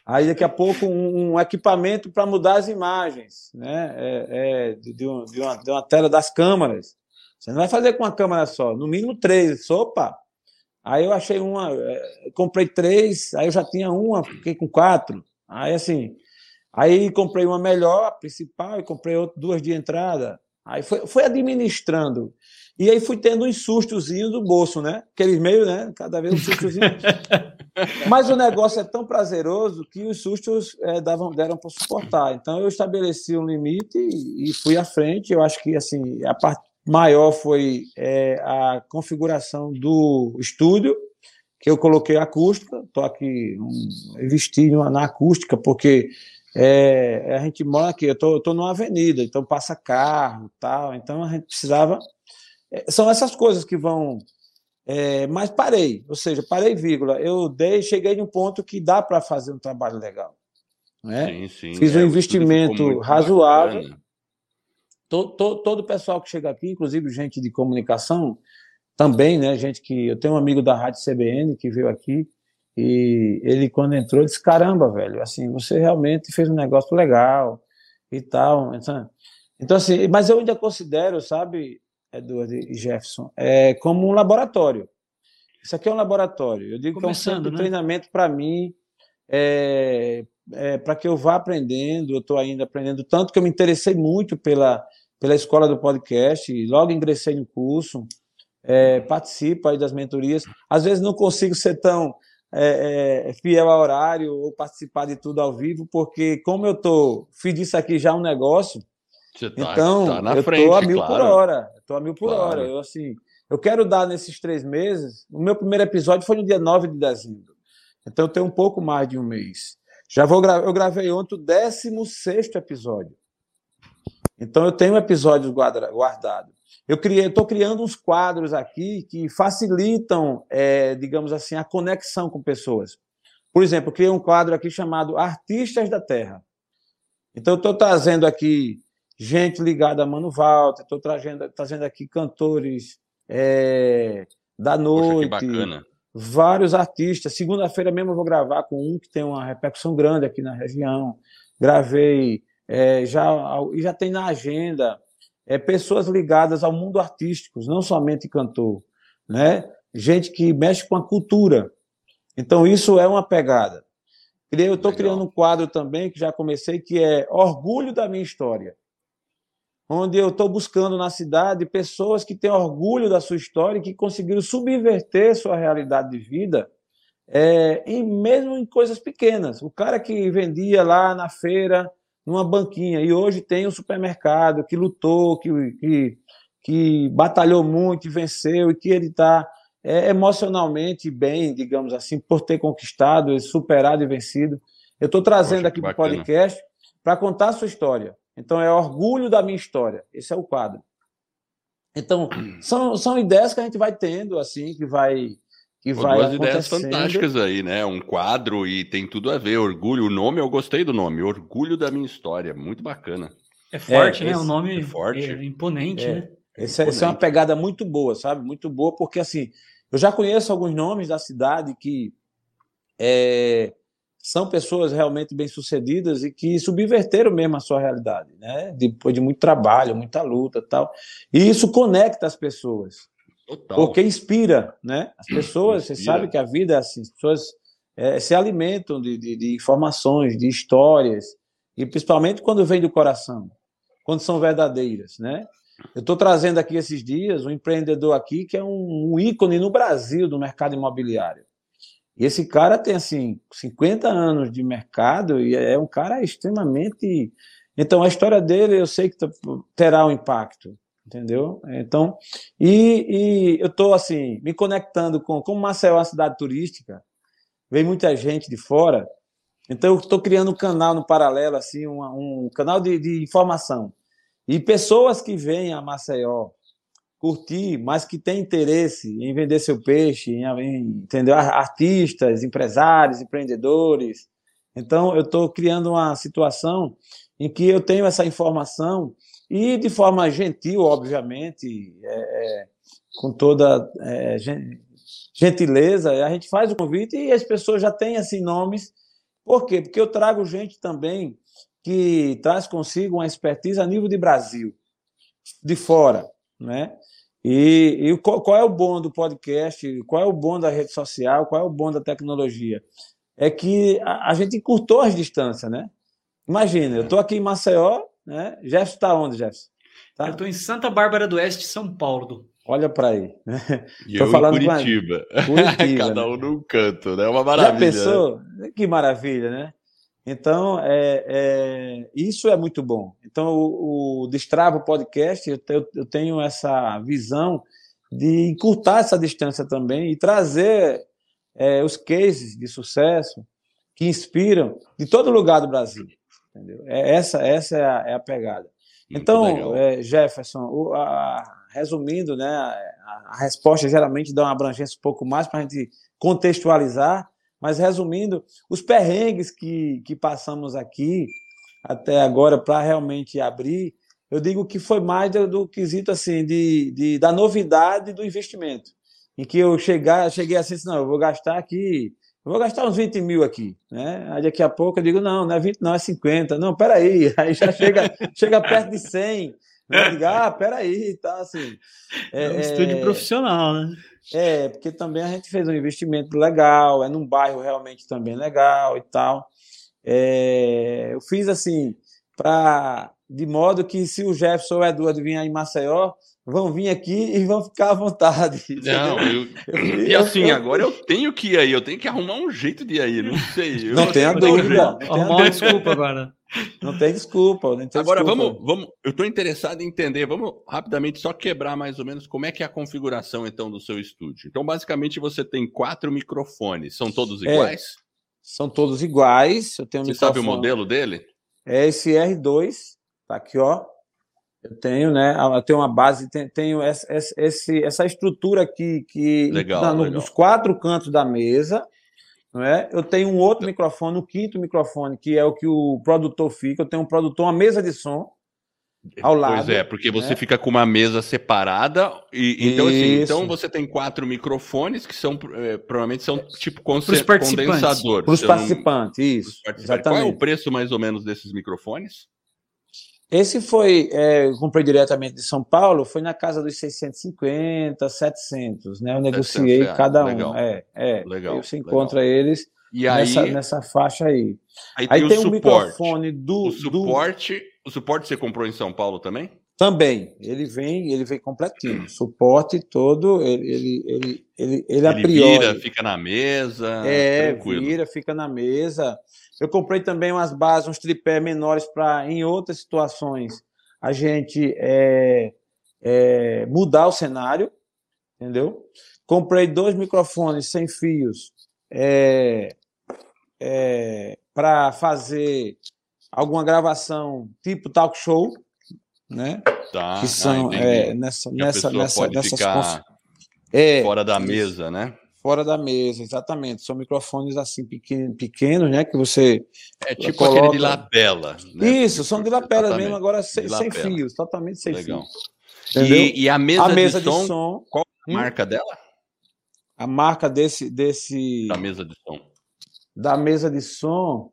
Aí daqui a pouco um, um equipamento para mudar as imagens, né? É, é de, de, uma, de, uma, tela das câmeras. Você não vai fazer com uma câmera só, no mínimo três. Opa! Aí eu achei uma, é, comprei três, aí eu já tinha uma, fiquei com quatro. Aí assim, aí comprei uma melhor, a principal, e comprei outra, duas de entrada. Aí foi, foi administrando. E aí fui tendo uns sustozinhos do bolso, né? Aqueles meio, né? Cada vez um sustozinho. Mas o negócio é tão prazeroso que os sustos é, davam, deram para suportar. Então eu estabeleci um limite e, e fui à frente. Eu acho que assim a parte maior foi é, a configuração do estúdio, que eu coloquei acústica. Estou aqui um, na acústica porque é, a gente mora aqui. Eu tô, tô numa avenida, então passa carro, tal. Então a gente precisava é, são essas coisas que vão. É, mas parei, ou seja, parei, vírgula. Eu dei, cheguei em um ponto que dá para fazer um trabalho legal. Né? Sim, sim, Fiz um é, investimento razoável. Todo, o pessoal que chega aqui, inclusive gente de comunicação, também, né? Gente que. Eu tenho um amigo da Rádio CBN que veio aqui. E ele, quando entrou, disse: Caramba, velho, assim, você realmente fez um negócio legal e tal. Então, então assim, mas eu ainda considero, sabe, Edward e Jefferson, é como um laboratório. Isso aqui é um laboratório. Eu digo Começando, que é um centro de né? treinamento para mim, é, é, para que eu vá aprendendo. Eu estou ainda aprendendo tanto que eu me interessei muito pela, pela escola do podcast. Logo ingressei no curso, é, participo aí das mentorias. Às vezes não consigo ser tão é, é, fiel ao horário ou participar de tudo ao vivo, porque como eu tô fiz disso aqui já um negócio, Tá, então, tá eu frente, tô a mil claro. por hora. Estou a mil por claro. hora. Eu, assim, eu quero dar nesses três meses. O meu primeiro episódio foi no dia 9 de dezembro. Então, eu tenho um pouco mais de um mês. Já vou gra eu gravei ontem o 16 episódio. Então, eu tenho episódios guardados. Eu estou criando uns quadros aqui que facilitam, é, digamos assim, a conexão com pessoas. Por exemplo, eu criei um quadro aqui chamado Artistas da Terra. Então, eu estou trazendo aqui gente ligada a Mano Walter, estou trazendo, trazendo aqui cantores é, da noite. Poxa, que bacana. Vários artistas. Segunda-feira mesmo eu vou gravar com um que tem uma repercussão grande aqui na região. Gravei, é, já, e já tem na agenda é, pessoas ligadas ao mundo artístico, não somente cantor, né? Gente que mexe com a cultura. Então, isso é uma pegada. Eu estou criando um quadro também, que já comecei, que é Orgulho da Minha História onde eu estou buscando na cidade pessoas que têm orgulho da sua história e que conseguiram subverter sua realidade de vida, é, e mesmo em coisas pequenas. O cara que vendia lá na feira, numa banquinha, e hoje tem um supermercado, que lutou, que, que, que batalhou muito e venceu, e que ele está é, emocionalmente bem, digamos assim, por ter conquistado, superado e vencido. Eu estou trazendo Poxa, aqui para o podcast para contar a sua história. Então, é orgulho da minha história. Esse é o quadro. Então, são, são ideias que a gente vai tendo, assim, que vai. Que Pô, vai duas ideias fantásticas aí, né? Um quadro e tem tudo a ver. Orgulho, o nome, eu gostei do nome. Orgulho da minha história. Muito bacana. É forte, é, né? O nome é forte. É imponente, é. né? Essa, essa é uma pegada muito boa, sabe? Muito boa, porque assim, eu já conheço alguns nomes da cidade que é, são pessoas realmente bem-sucedidas e que subverteram mesmo a sua realidade, né? Depois de muito trabalho, muita luta tal. E isso conecta as pessoas. Total. Porque inspira, né? As pessoas, inspira. você sabe que a vida é assim, as pessoas é, se alimentam de, de, de informações, de histórias, e principalmente quando vem do coração, quando são verdadeiras, né? Eu estou trazendo aqui esses dias um empreendedor aqui que é um, um, ícone no Brasil do mercado imobiliário. E esse cara tem assim 50 anos de mercado e é um cara extremamente. Então a história dele eu sei que terá um impacto, entendeu? Então e, e eu estou assim me conectando com como Maceió é uma cidade turística, vem muita gente de fora. Então eu estou criando um canal no paralelo assim um, um canal de, de informação e pessoas que vêm a Maceió curtir, mas que têm interesse em vender seu peixe, em, em entendeu? artistas, empresários, empreendedores. Então, eu estou criando uma situação em que eu tenho essa informação e, de forma gentil, obviamente, é, é, com toda é, gentileza, a gente faz o convite e as pessoas já têm assim nomes. Por quê? Porque eu trago gente também que traz consigo uma expertise a nível de Brasil, de fora, né? E, e qual, qual, é o bom do podcast? Qual é o bom da rede social? Qual é o bom da tecnologia? É que a, a gente encurtou as distâncias, né? Imagina, eu estou aqui em Maceió, né? Jefferson está onde, Jefferson? Tá? Eu estou em Santa Bárbara do Oeste, São Paulo. Olha para aí. E Tô eu falando em Curitiba. Curitiba Cada um né? num canto, né? Uma maravilha. Já pensou? Que maravilha, né? Então, é, é, isso é muito bom. Então, o, o Destrava Podcast, eu, eu, tenho essa visão de encurtar essa distância também e trazer é, os cases de sucesso que inspiram de todo lugar do Brasil. Entendeu? É, essa essa é a, é a pegada. Então, é, Jefferson, o, a, resumindo, né, a, a resposta geralmente dá uma abrangência um pouco mais para a gente contextualizar mas resumindo, os perrengues que, que passamos aqui até agora para realmente abrir, eu digo que foi mais do, do quesito assim de, de, da novidade do investimento, em que eu chegar, cheguei assim, não, eu vou gastar aqui, vou gastar uns 20 mil aqui, né? Aí daqui a pouco eu digo, não, não é 20, não, é 50. Não, peraí, aí já chega, chega perto de 100. Né? Digo, ah, peraí, tá assim. É, é um estúdio é, profissional, né? É, porque também a gente fez um investimento legal, é num bairro realmente também legal e tal. É, eu fiz assim, para de modo que se o Jefferson ou o Eduardo virem em Maceió, vão vir aqui e vão ficar à vontade. Não, eu, eu, e assim, eu, agora eu tenho que ir aí, eu tenho que arrumar um jeito de ir aí, não sei. não tenha dúvida. Arrumar uma desculpa agora. Não tem desculpa. Não tem Agora desculpa. vamos, vamos. Eu estou interessado em entender. Vamos rapidamente só quebrar mais ou menos como é que é a configuração então do seu estúdio. Então basicamente você tem quatro microfones. São todos é, iguais? É, são todos iguais. Eu tenho um você microfone. sabe o modelo dele? É esse R2. Tá aqui, ó. Eu tenho, né? Eu tenho uma base, tenho essa, essa, essa estrutura aqui que legal, tá no, legal. nos quatro cantos da mesa. Não é? Eu tenho um outro microfone, o quinto microfone, que é o que o produtor fica. Eu tenho um produtor, uma mesa de som ao lado. Pois é, porque você né? fica com uma mesa separada e então assim, então você tem quatro microfones que são é, provavelmente são tipo condensador. Para os participantes, isso. Participantes. Exatamente. Qual é o preço mais ou menos desses microfones? Esse foi, é, comprei diretamente de São Paulo, foi na casa dos 650, 700, né? Eu negociei reais. cada um. Legal. É, é. Legal. Você encontra legal. eles e nessa, aí, nessa faixa aí. Aí, aí tem, tem um microfone do. O suporte, do... o suporte você comprou em São Paulo também? Também. Ele vem, ele vem completinho. Suporte todo, ele, ele, ele, ele, ele, ele vira, fica na mesa. É, tranquilo. vira, fica na mesa. Eu comprei também umas bases, uns tripé menores para, em outras situações, a gente é, é, mudar o cenário, entendeu? comprei dois microfones sem fios é, é, para fazer alguma gravação tipo talk show, né? Tá. Que são ah, é, nessa que nessa nessa nessas ficar conf- é, fora da mesa, né? Fora da mesa, exatamente. São microfones assim pequen- pequenos, né? Que você É tipo coloca- aquele de lapela. Né? isso são de lapela Exatamente. mesmo, agora sem, De sem fios, totalmente sem Legal. fios. E, e a mesa, a mesa de, som, qual a hum, marca dela? a marca desse desse Da mesa de som. da mesa de som,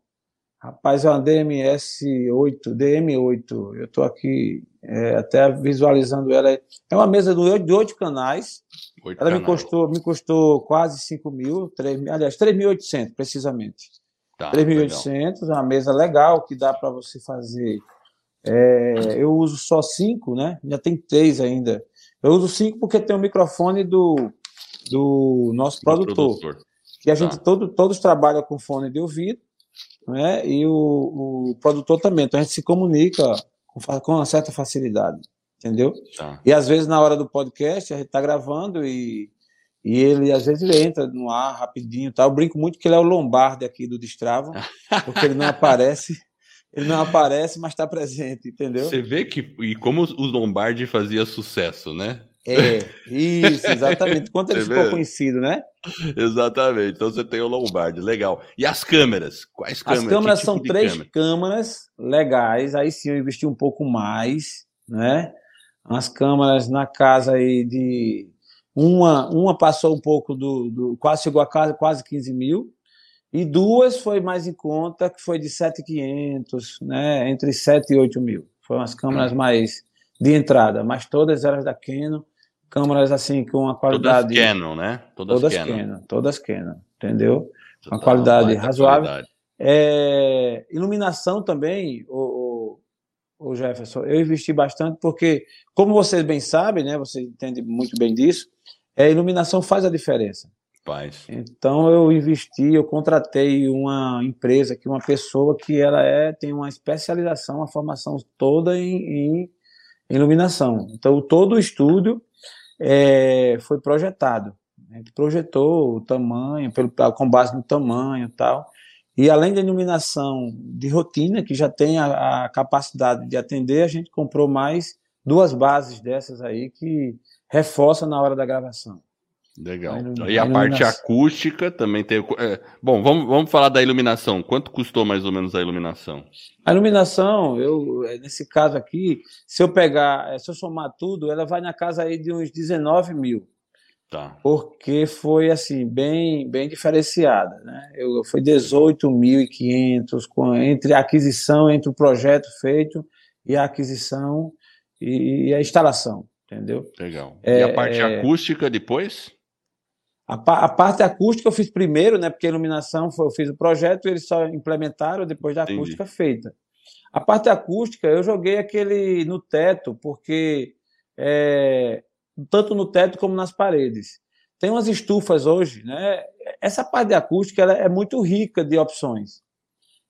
rapaz, é uma DMS8, DM8. Eu estou aqui é, até visualizando ela. É uma mesa de de oito canais. Oito Ela me custou, me custou quase 5 mil, 3, mil- aliás, 3.800, precisamente. Tá, legal. 3.800, uma mesa legal que dá para você fazer. É, eu uso só cinco, né? Já tem três ainda. Eu uso cinco porque tem o microfone do, do nosso Do produtor produtor. que a gente Tá. todo, todos trabalham com fone de ouvido, né? E o, o produtor também. Então a gente se comunica com, com uma certa facilidade, entendeu? Tá. E às vezes na hora do podcast a gente está gravando e, e ele às vezes ele entra no ar rapidinho, tá? Eu brinco muito que ele é o Lombardi aqui do Destrava, porque ele não aparece, ele não aparece, mas está presente, entendeu? Você vê que e como o Lombardi fazia sucesso, né? É, isso, exatamente. Quanto ele Você ficou conhecido, né? Exatamente. Então você tem o Lombardi, legal. E as câmeras? Quais As câmeras? câmeras Que tipo são três câmera? câmeras legais, aí sim eu investi um pouco mais, né? Umas câmeras na casa aí de. Uma, uma passou um pouco do, do. Quase chegou a casa, quase 15 mil. E duas foi mais em conta, que foi de 7,500, né? Entre 7 e 8 mil. Foram as câmeras mais de entrada, mas todas eram da Canon, câmeras assim com uma Todas qualidade. Canon, né? Todas, Todas Canon. Canon, todas Canon, entendeu? Uma qualidade razoável. qualidade. É, iluminação também, o, o, Jefferson, eu investi bastante porque, como vocês bem sabem, né, você entende muito bem disso, é, a iluminação faz a diferença. Faz. Então eu investi, eu contratei uma empresa que uma pessoa que ela é tem uma especialização, uma formação toda em, em iluminação. Então todo o estúdio é, foi projetado. A gente projetou o tamanho, pelo, com base no tamanho e tal. E além da iluminação de rotina, que já tem a, a capacidade de atender, a gente comprou mais duas bases dessas aí que reforça na hora da gravação. Legal. A E a a parte acústica também tem. é, bom, vamos, vamos falar da iluminação. Quanto custou mais ou menos a iluminação? A iluminação, eu, eh, nesse caso aqui, se eu pegar, eh, se eu somar tudo, ela vai na casa aí de uns 19 mil, Tá. porque foi assim, bem, bem diferenciada. Né? Eu, foi 18.500 com- entre a aquisição, entre o projeto feito e a aquisição e, e a instalação, entendeu? Legal. e É, a parte é. acústica depois? A, a parte acústica eu fiz primeiro, né? Porque a iluminação foi, eu fiz o projeto, eles só implementaram depois da Entendi. acústica feita. A parte acústica eu joguei aquele no teto, porque é, tanto no teto como nas paredes. Tem umas estufas hoje, né? Essa parte de acústica ela é muito rica de opções.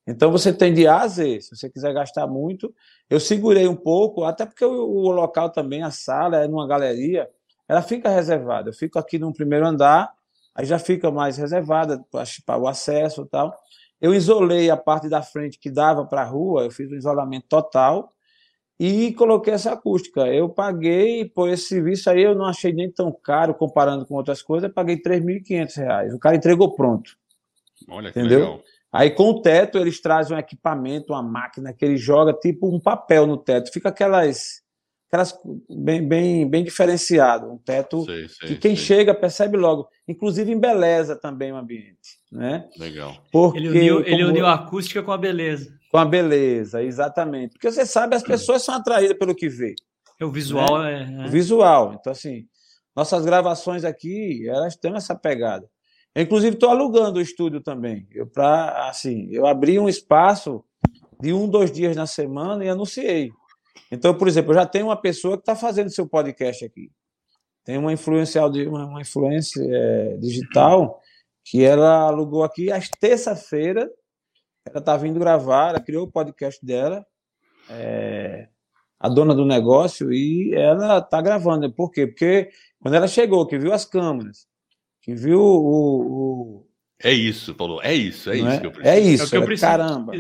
Então você tem de A a Z, se você quiser gastar muito. Eu segurei um pouco, até porque o, o local também, a sala é numa galeria, ela fica reservada. Eu fico aqui no primeiro andar, aí já fica mais reservada para o acesso e tal. Eu isolei a parte da frente que dava para a rua, eu fiz um isolamento total e coloquei essa acústica. Eu paguei por esse serviço aí, eu não achei nem tão caro comparando com outras coisas, eu paguei R$ 3.500. O cara entregou pronto. Olha que Entendeu? legal. Aí com o teto eles trazem um equipamento, uma máquina que ele joga tipo um papel no teto. Fica aquelas, aquelas bem, bem, bem diferenciado, um teto Sei, sei, que quem sei. chega percebe logo. Inclusive embeleza também o ambiente, né? Legal. Porque Ele uniu, ele uniu a acústica com a beleza. Com a beleza, exatamente. Porque você sabe, as pessoas são atraídas pelo que vê. O visual é. é. o visual. Então, assim, nossas gravações aqui, elas têm essa pegada. Eu, inclusive, estou alugando o estúdio também. Eu, pra, assim, eu abri um espaço de um, dois dias na semana e anunciei. Então, por exemplo, eu já tenho uma pessoa que está fazendo seu podcast aqui. Tem uma influencial de uma, uma influência é, digital que ela alugou aqui às terça-feira. Ela está vindo gravar, ela criou o podcast dela. é, a dona do negócio e ela está gravando. Por quê? Porque quando ela chegou, que viu as câmeras, que viu o, o... É isso, falou. É isso, é, isso é? que eu preciso. É isso, é que eu preciso. caramba.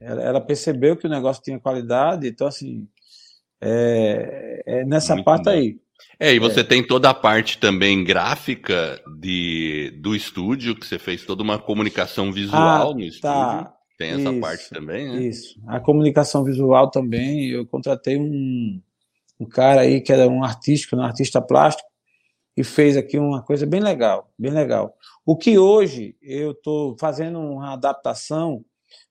Ela, ela, percebeu que o negócio tinha qualidade, então assim, é, é nessa Muito parte bom. aí. É, e você é. tem toda a parte também gráfica de, do estúdio, que você fez toda uma comunicação visual ah, no estúdio. Tá. Tem essa isso, parte também, né? Isso. A comunicação visual também, eu contratei um, um cara aí que era um artístico, um artista plástico, e fez aqui uma coisa bem legal, bem legal. O que hoje eu estou fazendo uma adaptação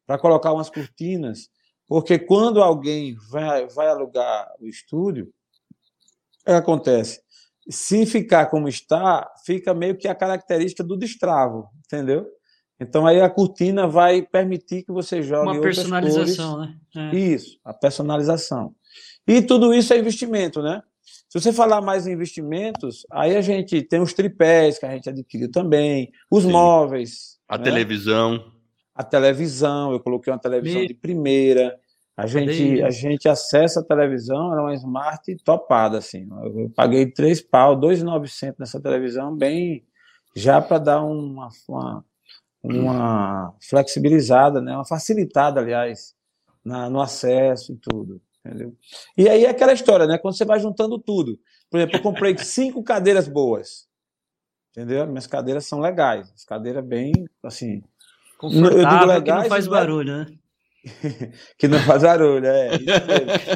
para colocar umas cortinas, porque quando alguém vai, vai alugar o estúdio, o que acontece? Se ficar como está, fica meio que a característica do destravo, entendeu? Então aí a cortina vai permitir que você jogue uma personalização, cores. né? É. Isso, a personalização. E tudo isso é investimento, né? Se você falar mais em investimentos, aí a gente tem os tripés que a gente adquiriu também, os Sim. móveis, a né? televisão, a televisão, eu coloquei uma televisão Me... de primeira. A gente, a gente acessa a televisão, era uma smart topada, assim. Eu paguei três pau, dois novecentos nessa televisão, bem já para dar uma, uma, uma, flexibilizada, né? uma facilitada, aliás, na, no acesso e tudo. Entendeu? E aí é aquela história, né? Quando você vai juntando tudo. Por exemplo, eu comprei cinco cadeiras boas. Entendeu? Minhas cadeiras são legais. As cadeiras bem, assim... Confortável, legais, que não faz barulho, né? que não faz barulho, é.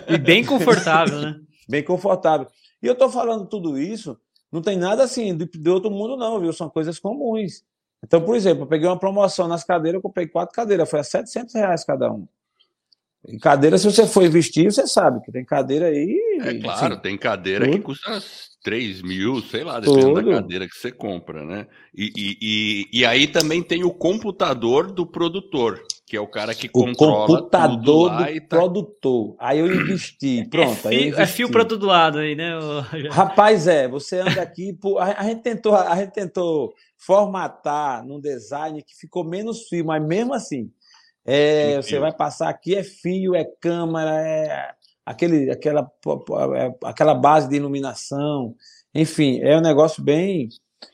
e bem confortável, né? Bem confortável. E eu tô falando tudo isso, não tem nada assim de, de outro mundo, não, viu? São coisas comuns. Então, por exemplo, eu peguei uma promoção nas cadeiras, eu comprei quatro cadeiras, foi a 700 reais cada uma. E cadeira, se você for investir, você sabe que tem cadeira aí. É claro, assim, tem cadeira tudo. que custa 3 mil, sei lá, dependendo tudo. da cadeira que você compra, né? E, e, e, e, aí também tem o computador do produtor, que é o cara que o controla computador do tá... produtor. Aí eu investi, é pronto. É, fio, investi. é fio para todo lado aí, né? Rapaz, é, você anda aqui, a, gente tentou, a gente tentou formatar num design que ficou menos fio, mas mesmo assim é, você vai passar aqui, é fio, é câmera, é aquele, aquela, é, aquela base de iluminação. Enfim, é um negócio bem,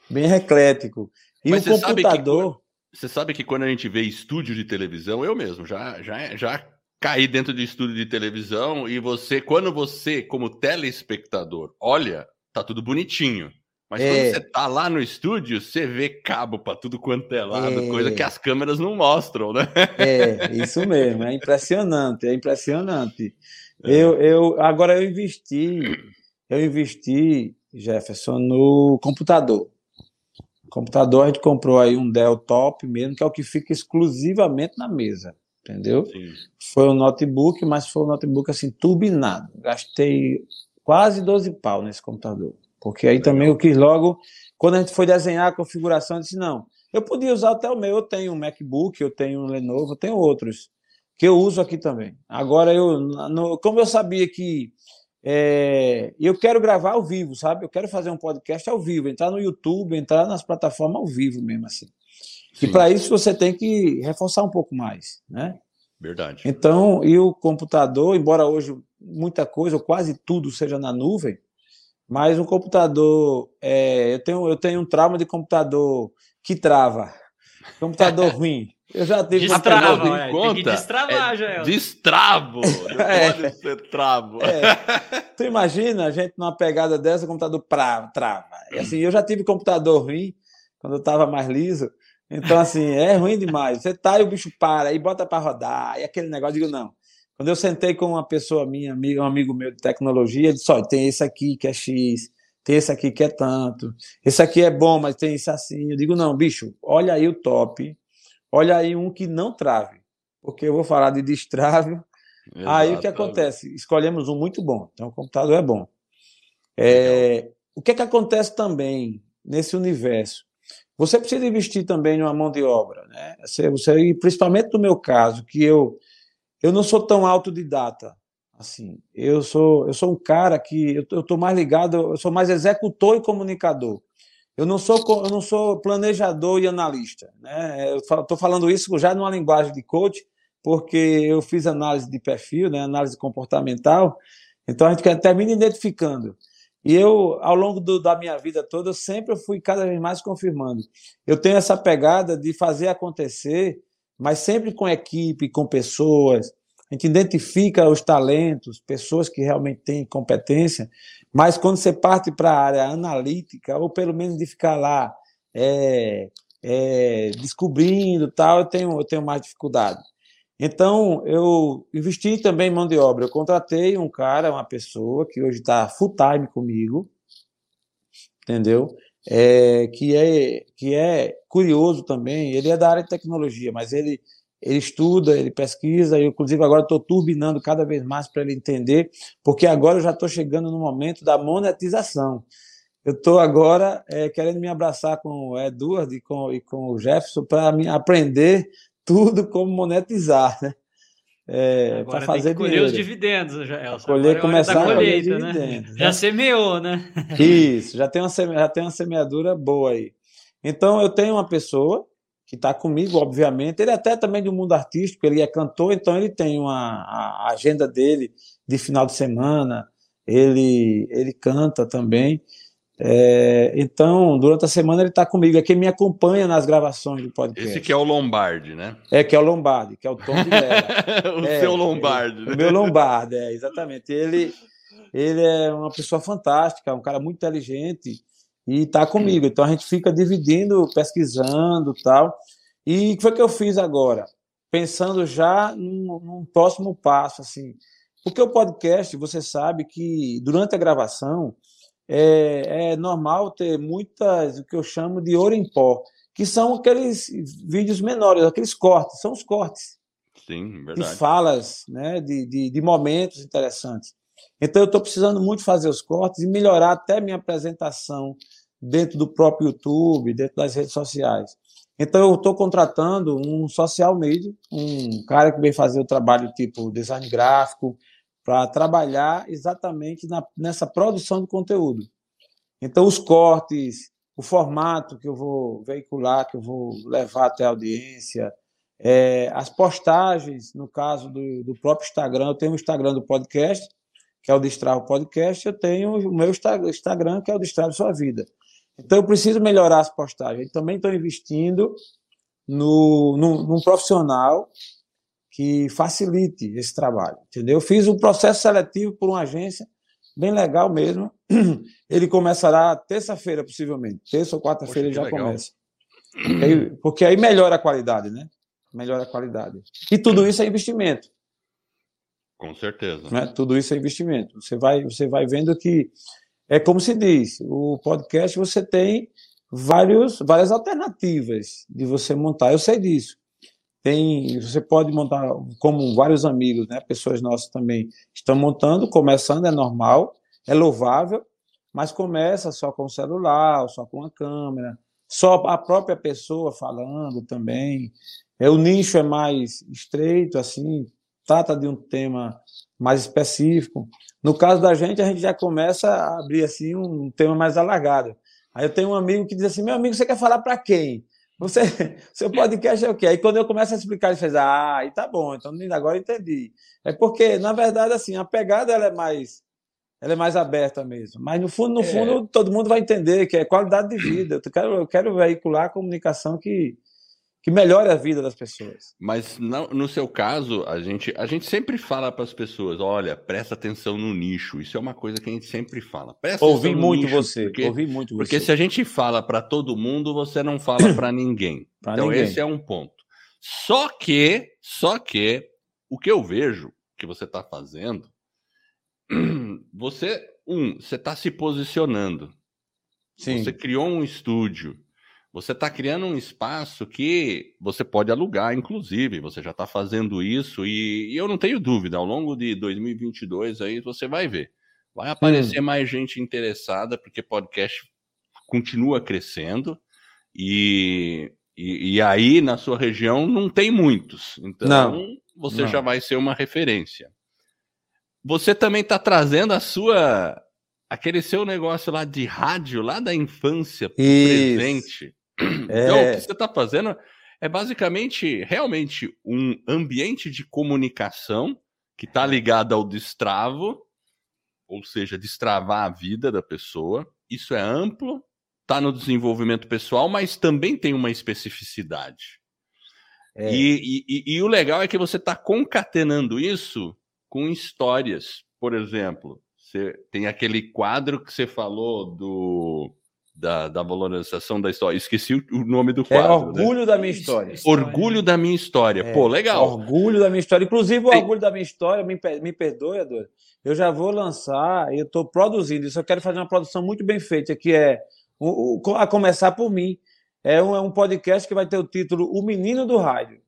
bem eclético. E Mas o computador. Você sabe que quando a gente vê estúdio de televisão, eu mesmo já, já, já caí dentro de estúdio de televisão e você, quando você, como telespectador, olha, tá tudo bonitinho. Mas é. quando você tá lá no estúdio, você vê cabo para tudo quanto é lado, é. coisa que as câmeras não mostram, né? É, isso mesmo, é impressionante, é impressionante. É. Eu, eu, agora eu investi, eu investi, Jefferson, no computador. Computador a gente comprou aí um Dell Top mesmo, que é o que fica exclusivamente na mesa, entendeu? Sim. Foi um notebook, mas foi um notebook assim, turbinado. Gastei quase 12 pau nesse computador. Porque aí também eu quis logo, quando a gente foi desenhar a configuração, eu disse, não, eu podia usar até o meu, eu tenho um MacBook, eu tenho um Lenovo, eu tenho outros, que eu uso aqui também. Agora, eu, no, como eu sabia que é, eu quero gravar ao vivo, sabe? Eu quero fazer um podcast ao vivo, entrar no YouTube, entrar nas plataformas ao vivo mesmo assim. Sim. E para isso você tem que reforçar um pouco mais, né? Verdade. Então, e o computador, embora hoje muita coisa, ou quase tudo seja na nuvem, mas um computador, é, eu, tenho, eu tenho um trauma de computador que trava. Computador ruim. Eu já tive Destrava, computador é, conta. Tem que destravar, é, já. Destravo. é. pode ser travo. É. Tu imagina a gente numa pegada dessa, o computador pra, trava. E assim, eu já tive computador ruim quando eu estava mais liso. Então, assim, é ruim demais. Você tá e o bicho para, e bota para rodar, e aquele negócio, eu digo, não. Quando eu sentei com uma pessoa minha, um amigo meu de tecnologia, ele disse: olha, tem esse aqui que é X, tem esse aqui que é tanto, esse aqui é bom, mas tem isso assim. Eu digo: não, bicho, olha aí o top, olha aí um que não trave, porque eu vou falar de destrave. aí o que acontece? Escolhemos um muito bom, então o computador é bom. É, o que, é que acontece também nesse universo? Você precisa investir também em uma mão de obra, né? Você, você, principalmente no meu caso, que eu eu não sou tão autodidata assim. Eu sou eu sou um cara que eu estou mais ligado, eu sou mais executor e comunicador. Eu não sou eu não sou planejador e analista, né? Estou falando isso já numa linguagem de coach, porque eu fiz análise de perfil, né? Análise comportamental. Então a gente termina identificando E eu, ao longo do, da minha vida toda, eu sempre fui cada vez mais confirmando. Eu tenho essa pegada de fazer acontecer, mas sempre com equipe, com pessoas. A gente identifica os talentos, pessoas que realmente têm competência, mas quando você parte para a área analítica, ou pelo menos de ficar lá é, é, descobrindo tal, eu tenho, eu tenho mais dificuldade. Então, eu investi também em mão de obra. Eu contratei um cara, uma pessoa que hoje está full time comigo, entendeu? É, que, é, que é curioso também. Ele é da área de tecnologia, mas ele, ele estuda, ele pesquisa. Eu, inclusive, agora estou turbinando cada vez mais para ele entender, porque agora eu já estou chegando no momento da monetização. Eu estou agora é, querendo me abraçar com o Edward e com, e com o Jefferson para aprender tudo como monetizar, né? É, para fazer colher dinheiro. os dividendos, já, Elson. Colher, é começar a colher colheita, né? Já né? semeou, né? Isso, já tem, uma já tem uma semeadura boa aí. Então, eu tenho uma pessoa que está comigo, obviamente. Ele é até também do mundo artístico, ele é cantor, então ele tem uma a agenda dele de final de semana, ele, ele canta também. É, então, durante a semana ele está comigo, é quem me acompanha nas gravações do podcast. Esse que é o Lombardi, né? É, que é o Lombardi, que é o Tom de o é, seu Lombardi. Ele, né? O meu Lombardi, é, exatamente. Ele, ele é uma pessoa fantástica, um cara muito inteligente e está comigo. Então a gente fica dividindo, pesquisando tal. E o que foi que eu fiz agora? Pensando já num, num próximo passo, assim. Porque o podcast, você sabe que durante a gravação é, é normal ter muitas, o que eu chamo de ouro em pó, que são aqueles vídeos menores, aqueles cortes, são os cortes. Sim, verdade. De falas, né, de, de, de momentos interessantes. Então, eu estou precisando muito fazer os cortes e melhorar até minha apresentação dentro do próprio YouTube, dentro das redes sociais. Então, eu estou contratando um social media, um cara que vem fazer o trabalho tipo design gráfico, para trabalhar exatamente na, nessa produção de conteúdo. Então, os cortes, o formato que eu vou veicular, que eu vou levar até a audiência, é, as postagens, no caso do, do, próprio Instagram, eu tenho o Instagram do podcast, que é o Destravo Podcast, eu tenho o meu Instagram, que é o Destravo Sua Vida. Então, eu preciso melhorar as postagens. Eu também estou investindo no, no, num profissional que facilite esse trabalho, entendeu? Eu fiz um processo seletivo por uma agência bem legal mesmo. Ele começará terça-feira, possivelmente. Terça ou quarta-feira ele já legal. começa. Porque aí melhora a qualidade, né? Melhora a qualidade. E tudo isso é investimento. Com certeza. Né? Tudo isso é investimento. Você vai, você vai vendo que é como se diz, o podcast você tem vários, várias alternativas de você montar. Eu sei disso. Tem, você pode montar, como vários amigos, né, pessoas nossas também estão montando, começando, é normal, é louvável, mas começa só com o celular, só com a câmera, só a própria pessoa falando também. É, o nicho é mais estreito, assim, trata de um tema mais específico. No caso da gente, a gente já começa a abrir assim um tema mais alargado. Aí eu tenho um amigo que diz assim: meu amigo, você quer falar para quem? Você, seu podcast é o quê? Aí quando eu começo a explicar, ele fez, ah, aí tá bom, então agora entendi. É porque, na verdade, assim, a pegada ela é mais ela é mais aberta mesmo. Mas no fundo, no é. fundo, todo mundo vai entender que é qualidade de vida. Eu quero, eu quero veicular a comunicação que, que melhore a vida das pessoas. Mas no, no seu caso, a gente, a gente sempre fala para as pessoas: olha, presta atenção no nicho. Isso é uma coisa que a gente sempre fala. Presta ouvi muito nicho, você. Porque, ouvi muito porque você. se a gente fala para todo mundo, você não fala para ninguém. pra então ninguém. esse é um ponto. Só que, só que o que eu vejo que você está fazendo, você um, você está se posicionando. Sim. Você criou um estúdio você está criando um espaço que você pode alugar, inclusive. Você já está fazendo isso e, e, eu não tenho dúvida, ao longo de 2022 aí você vai ver. Vai aparecer hum. mais gente interessada, porque podcast continua crescendo e, e, e, aí na sua região não tem muitos. Então não, você não. já vai ser uma referência. Você também está trazendo a sua aquele seu negócio lá de rádio, lá da infância, presente. É... Então, o que você está fazendo é basicamente, realmente, um ambiente de comunicação que está ligado ao Destravo, ou seja, destravar a vida da pessoa. Isso é amplo, está no desenvolvimento pessoal, mas também tem uma especificidade. É. E, e, e, o legal é que você está concatenando isso com histórias. Por exemplo, você tem aquele quadro que você falou do da, da valorização da história. Esqueci o, o nome do é quadro. É Orgulho né? da Minha História. Orgulho da Minha História. É, Pô, legal. Orgulho da Minha História. Inclusive, o Tem... Orgulho da Minha História, me, me perdoe, Ador, eu já vou lançar, eu estou produzindo isso. Eu quero fazer uma produção muito bem feita, que é, o, o, a começar por mim, é um, é um podcast que vai ter o título O Menino do Rádio.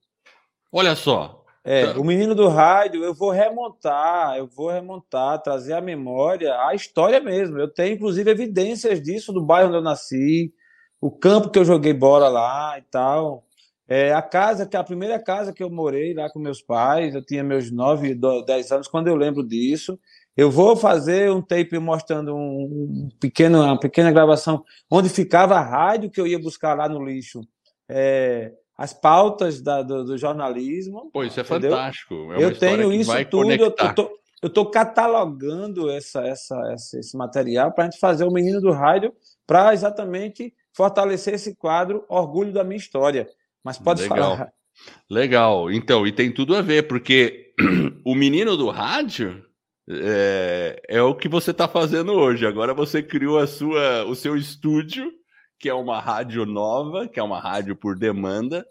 Olha só, é, tá. o menino do rádio, eu vou remontar, eu vou remontar, trazer à memória a história mesmo. Eu tenho, inclusive, evidências disso do bairro onde eu nasci, o campo que eu joguei bola lá e tal. É, a casa, que é a primeira casa que eu morei lá com meus pais, eu tinha meus 9, 10 anos, quando eu lembro disso. Eu vou fazer um tape mostrando um, um pequeno, uma pequena gravação onde ficava a rádio que eu ia buscar lá no lixo. É, as pautas da, do, do, jornalismo. Pô, isso é entendeu? fantástico. É eu tenho isso tudo, eu estou catalogando essa, essa, essa, esse material para a gente fazer o Menino do Rádio para exatamente fortalecer esse quadro Orgulho da Minha História. Mas pode Legal. falar. Legal. Então, e tem tudo a ver, porque o Menino do Rádio é, é o que você está fazendo hoje. Agora você criou a sua, o seu estúdio que é uma rádio nova, que é uma rádio por demanda.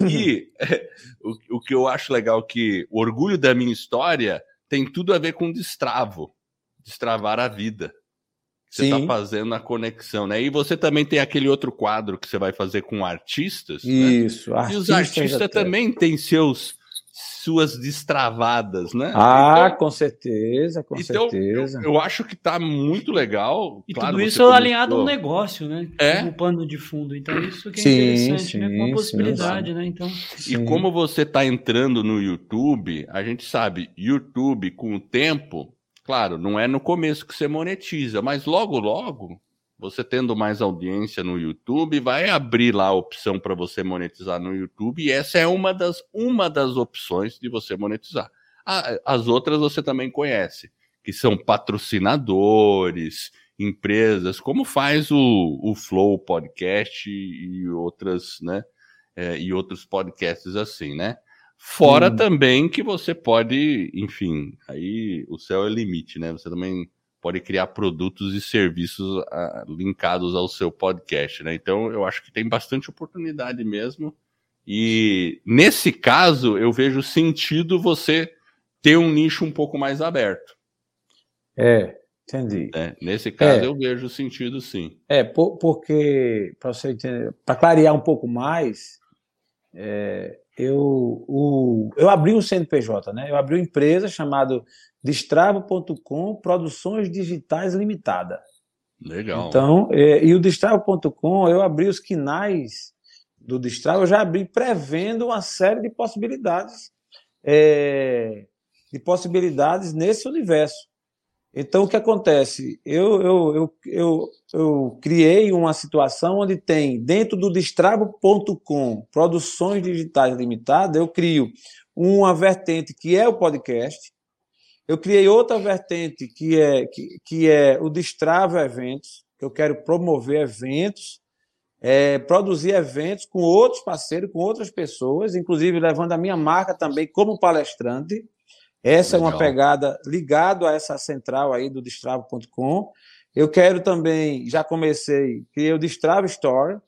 E o, o que eu acho legal que o orgulho da minha história tem tudo a ver com destravo, destravar a vida. Você está fazendo a conexão, né? E você também tem aquele outro quadro que você vai fazer com artistas. Né? Isso, né? E os artistas também têm seus suas destravadas, né? Ah, então, com certeza, com então, certeza. Eu, eu, acho que tá muito legal. E claro, tudo isso alinhado ao negócio, né? É. O pano de fundo. Então, isso que é sim, interessante, sim, né? Com a possibilidade, sim, né? Então. E como você tá entrando no YouTube, a gente sabe, YouTube, com o tempo, claro, não é no começo que você monetiza, mas logo, logo você tendo mais audiência no YouTube, vai abrir lá a opção para você monetizar no YouTube, e essa é uma das, uma das opções de você monetizar. As outras você também conhece, que são patrocinadores, empresas, como faz o, o Flow Podcast e outras, né? É, e outros podcasts assim, né? Fora hum. também que você pode, enfim, aí o céu é limite, né? Você também pode criar produtos e serviços uh, linkados ao seu podcast, né? Então eu acho que tem bastante oportunidade mesmo. E nesse caso eu vejo sentido você ter um nicho um pouco mais aberto. É, entendi. É, nesse caso é. eu vejo sentido sim. É, por, porque para você entender, para clarear um pouco mais, é, eu, o, eu abri um CNPJ, né? Eu abri uma empresa chamada Destravo.com Produções Digitais Limitada. Legal. Então, é, e o Destravo.com, eu abri os quinais do Destravo, eu já abri prevendo uma série de possibilidades, é, de possibilidades nesse universo. Então, o que acontece? Eu, eu, eu, eu, eu criei uma situação onde tem, dentro do Destravo.com, Produções Digitais Limitada, eu crio uma vertente que é o podcast, eu criei outra vertente que é, que, que é o Destravo Eventos, que eu quero promover eventos, é, produzir eventos com outros parceiros, com outras pessoas, inclusive levando a minha marca também como palestrante. Essa Legal. é uma pegada ligada a essa central aí do destravo.com. Eu quero também, já comecei, criei o Destravo Store,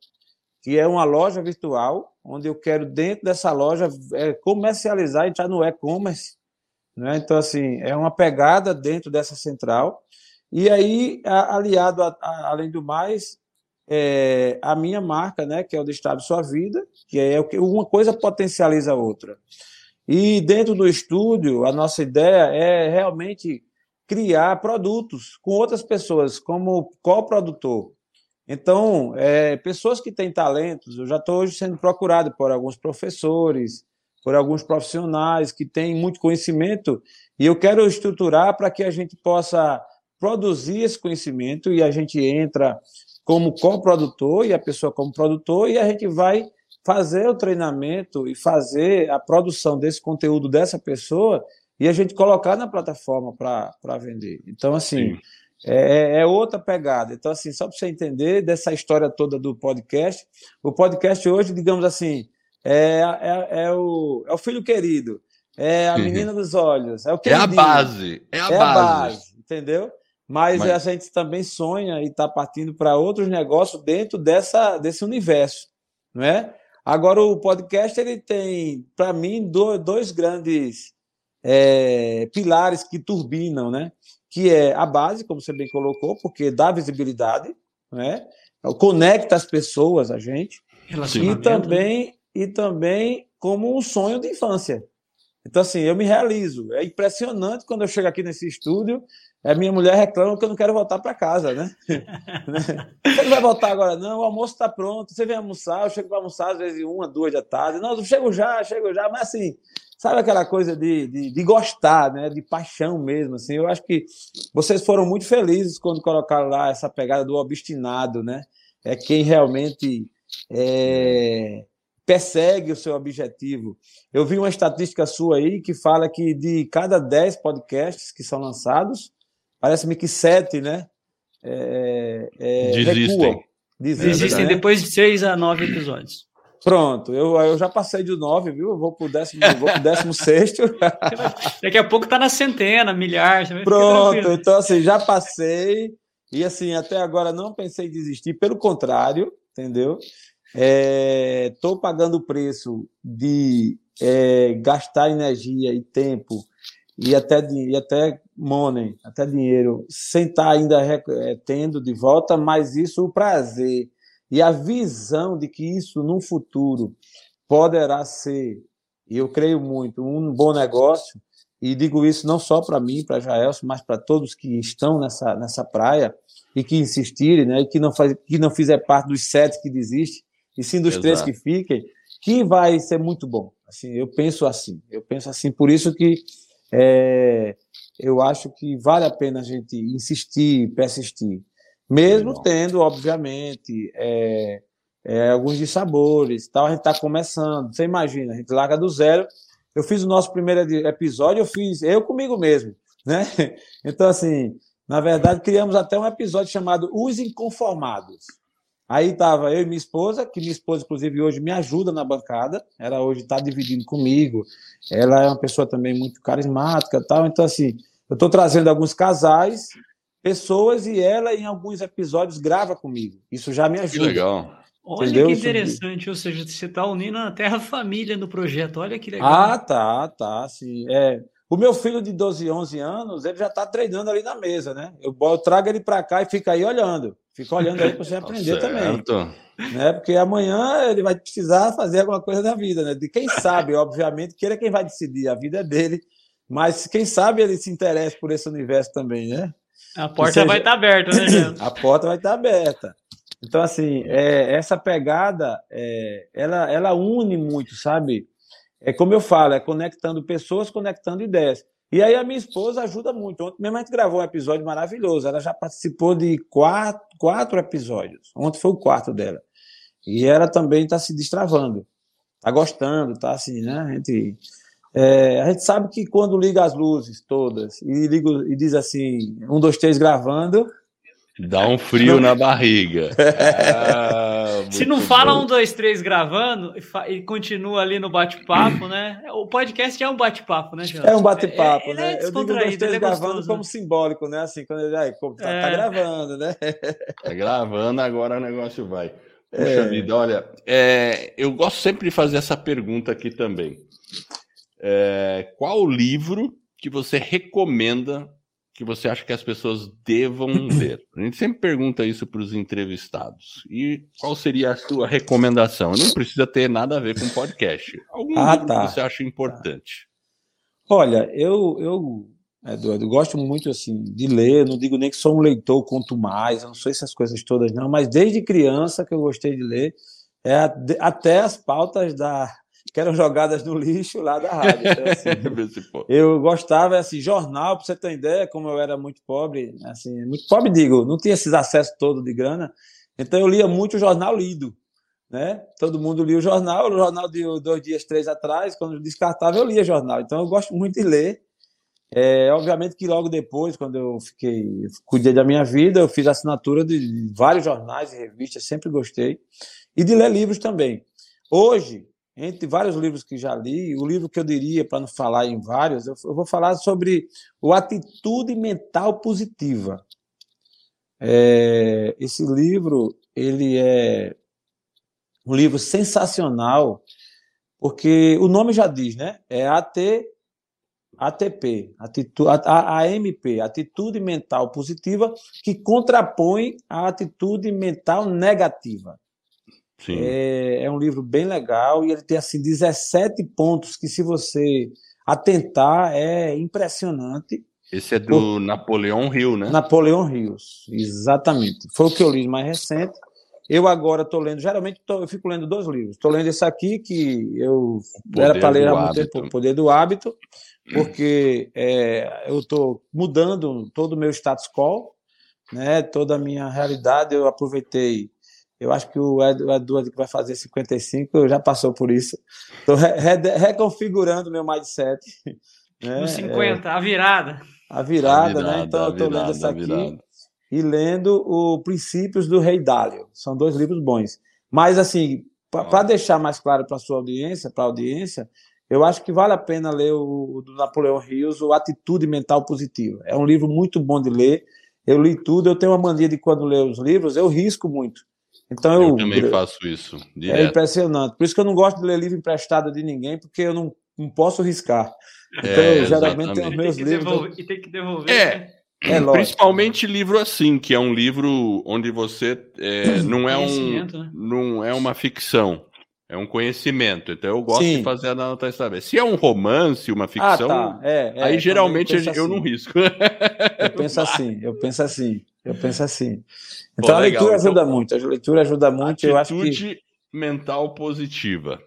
que é uma loja virtual, onde eu quero, dentro dessa loja, é, comercializar e já no e-commerce. Né? Então, assim, é uma pegada dentro dessa central. E aí, aliado, a, a, além do mais, é, a minha marca, né, que é o Destrave Sua Vida, que é o que uma coisa potencializa a outra. E dentro do estúdio, a nossa ideia é realmente criar produtos com outras pessoas, como coprodutor. Então, é, pessoas que têm talentos, eu já estou hoje sendo procurado por alguns professores, por alguns profissionais que têm muito conhecimento, e eu quero estruturar para que a gente possa produzir esse conhecimento e a gente entra como coprodutor e a pessoa como produtor e a gente vai fazer o treinamento e fazer a produção desse conteúdo dessa pessoa e a gente colocar na plataforma para vender. Então, assim, é, é, é, outra pegada. Então, assim, só para você entender dessa história toda do podcast, o podcast hoje, digamos assim, é, é, é o, é o filho querido, é a menina dos olhos, é o É a base, é a é base. A base, entendeu? Mas, Mas, a gente também sonha e está partindo para outros negócios dentro dessa, desse universo, não é? Agora, o podcast ele tem, para mim, dois, grandes é, pilares que turbinam, né? Que é a base, como você bem colocou, porque dá visibilidade, né? Conecta as pessoas a gente. E né? também, e também como um sonho de infância. Então, assim, eu me realizo. É impressionante quando eu chego aqui nesse estúdio a minha mulher reclama que eu não quero voltar para casa, né? Você não vai voltar agora, não? O almoço está pronto. Você vem almoçar, eu chego para almoçar às vezes uma, duas da tarde. Não, eu chego já, chego já. Mas assim, sabe aquela coisa de, de, de, gostar, né? De paixão mesmo, assim. Eu acho que vocês foram muito felizes quando colocaram lá essa pegada do obstinado, né? É quem realmente é, persegue o seu objetivo. Eu vi uma estatística sua aí que fala que de cada 10 podcasts que são lançados, parece-me que sete, né? É, é, Desistem. Desistem, Desistem né? depois de seis a nove episódios. Pronto, eu, eu já passei de nove, viu? Eu vou pro décimo, vou pro décimo sexto. Daqui a pouco tá na centena, milhares. Pronto, então assim, já passei. E assim, até agora não pensei em desistir, pelo contrário, entendeu? Estou é, pagando o preço de é, gastar energia e tempo e até, e até money, até dinheiro, sem estar ainda é, tendo de volta, mas isso o prazer e a visão de que isso no futuro poderá ser, e eu creio muito, um bom negócio, e digo isso não só para mim, para Jaelson, mas para todos que estão nessa, nessa praia e que insistirem, né, e que não, faz, que não fizer parte dos sete que desistem, e sim dos Exato. três que fiquem, que vai ser muito bom. Assim, eu penso assim, eu penso assim, por isso que é, eu acho que vale a pena a gente insistir, persistir, mesmo tendo, obviamente, é, é, alguns dissabores, tal. A gente está começando. Você imagina, a gente larga do zero. Eu fiz o nosso primeiro episódio, eu fiz eu comigo mesmo, né? Então, assim, na verdade, criamos até um episódio chamado Os Inconformados. Aí estava eu e minha esposa, que minha esposa, inclusive, hoje me ajuda na bancada. Ela hoje está dividindo comigo. Ela é uma pessoa também muito carismática tal. Então, assim, eu estou trazendo alguns casais, pessoas, e ela, em alguns episódios, grava comigo. Isso já me ajuda. Que legal. Olha Entendeu? que interessante, ou seja, você está unindo a Terra Família no projeto, olha que legal. Ah, tá, tá, sim. É, o meu filho de 12, 11 anos, ele já está treinando ali na mesa, né? Eu, eu trago ele para cá e fica aí olhando. Fica olhando aí para você aprender também. Né? Porque amanhã ele vai precisar fazer alguma coisa da vida, né? De quem sabe, obviamente, que ele é quem vai decidir, a vida é dele. Mas quem sabe ele se interessa por esse universo também, né? A porta seja, vai estar tá aberta, né, Jean? A porta vai estar tá aberta. Então, assim, é, essa pegada, é, ela, ela une muito, sabe? É como eu falo, é conectando pessoas, conectando ideias. E aí a minha esposa ajuda muito. Ontem mesmo a gente gravou um episódio maravilhoso. Ela já participou de quatro, quatro episódios. Ontem foi o quarto dela. E ela também está se destravando. Está gostando, tá assim, né? A gente, é, a gente sabe que quando liga as luzes todas e, liga, e diz assim, um, dois, três gravando, Dá um frio na barriga. Ah, Se não fala bom. um, dois, três gravando e, e continua ali no bate-papo, né? O podcast é um bate-papo, né, João? É um bate-papo, é, né? É eu digo dois, três é gravando como simbólico, né? Assim, quando ele aí, tá, tá é. gravando, né? Tá gravando, agora o negócio vai. Puxa é. vida, olha, é, eu gosto sempre de fazer essa pergunta aqui também. É, qual o livro que você recomenda que você acha que as pessoas devam ler? A gente sempre pergunta isso para os entrevistados. E qual seria a sua recomendação? Não precisa ter nada a ver com podcast. Algum ah, livro tá. que você acha importante? Olha, eu, eu, Eduardo, gosto muito assim de ler. Não digo nem que sou um leitor, quanto mais. Eu não sou essas coisas todas, não. Mas desde criança que eu gostei de ler, é até as pautas da que eram jogadas no lixo lá da rádio. Então, assim, eu gostava, assim, jornal, para você ter ideia, como eu era muito pobre, assim, muito pobre, digo, não tinha esses acessos todos de grana, então eu lia muito o jornal lido. Né? Todo mundo lia o jornal, o jornal de dois dias, três atrás, quando descartava, eu lia jornal. Então eu gosto muito de ler. É, obviamente que logo depois, quando eu fiquei, cuidei da minha vida, eu fiz assinatura de vários jornais e revistas, sempre gostei, e de ler livros também. Hoje, entre vários livros que já li, o livro que eu diria, para não falar em vários, eu, vou falar sobre o Atitude Mental Positiva. É, esse livro, ele é um livro sensacional, porque o nome já diz, né? É AT, ATP, atitu, AMP, Atitude Mental Positiva, que contrapõe a atitude mental negativa. É, é, um livro bem legal e ele tem assim 17 pontos que, se você atentar, é impressionante. Esse é do Por... Napoleão Hill, né? Napoleão Hill, exatamente. Foi o que eu li mais recente. Eu agora estou lendo, geralmente tô, eu fico lendo dois livros. Estou lendo esse aqui, que eu era para ler há muito hábito. tempo, O Poder do Hábito, porque é, eu estou mudando todo o meu status quo, né, toda a minha realidade. Eu aproveitei eu acho que o Eduardo que vai fazer 55 já passou por isso. Estou re reconfigurando meu mindset. Né? No 50, é, a virada. A virada, a virada né? Então eu estou lendo essa aqui e lendo o Princípios do Rei Dálio. São dois livros bons. Mas, assim, para deixar mais claro para a sua audiência, para a audiência, eu acho que vale a pena ler o, o do Napoleão Rios, o Atitude Mental Positiva. É um livro muito bom de ler. Eu li tudo. Eu tenho uma mania de quando leio os livros, eu risco muito. Então eu, eu também faço isso. É direto. É impressionante. Por isso que eu não gosto de ler livro emprestado de ninguém, porque eu não, não posso riscar. Então, é, eu geralmente tenho meus e livros. Devolver, e tem que devolver. É. Né? É Principalmente livro assim, que é um livro onde você é, não é um né? não é uma ficção, é um conhecimento. Então eu gosto Sim. de fazer a anotação. Se é um romance, uma ficção, ah, tá. é, é, aí geralmente eu, eu assim. não risco. Eu penso assim, eu penso assim. Eu penso assim. Então Pô, a leitura ajuda então, muito, a leitura ajuda muito. Eu acho que mental positiva.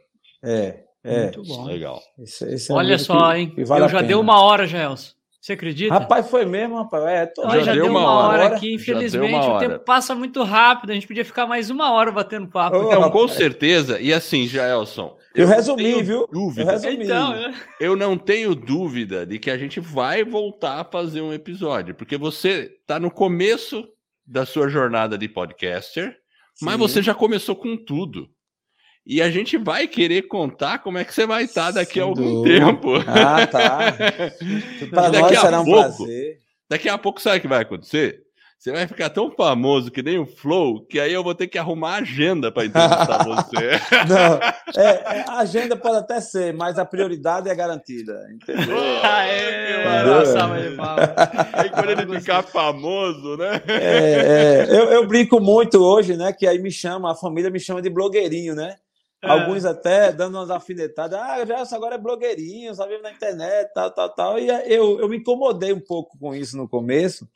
É, é. Muito bom. Legal. Esse, esse é Olha só, que, hein? Que vale eu já deu uma hora, Gelson. Você acredita? Rapaz, foi mesmo, rapaz. É, tô... já, já, deu uma, hora, hora aqui, infelizmente. O tempo passa muito rápido. A gente podia ficar mais uma hora batendo papo. Oh, então, com certeza. E assim, Jaelson. Eu, eu resumi, viu? Dúvida. Eu, resumi. Então, né? eu não tenho dúvida de que a gente vai voltar a fazer um episódio, porque você está no começo da sua jornada de podcaster, Sim. mas você já começou com tudo. E a gente vai querer contar como é que você vai estar daqui Sem a algum dúvida. tempo. Ah, tá. Para nós será um pouco, prazer. Daqui a pouco sabe o que vai acontecer? Você vai ficar tão famoso que nem o Flow, que aí eu vou ter que arrumar agenda para entrevistar você. Não, é, é, a agenda pode até ser, mas a prioridade é garantida. Entendeu? Aê, nossa, aí quando ele ficar famoso, né? É, é, eu, eu brinco muito hoje, né? Que aí me chama, a família me chama de blogueirinho, né? É. Alguns até dando umas alfinetadas. Ah, já agora é blogueirinho, sabe na internet, tal, tal, tal. E eu, eu me incomodei um pouco com isso no começo,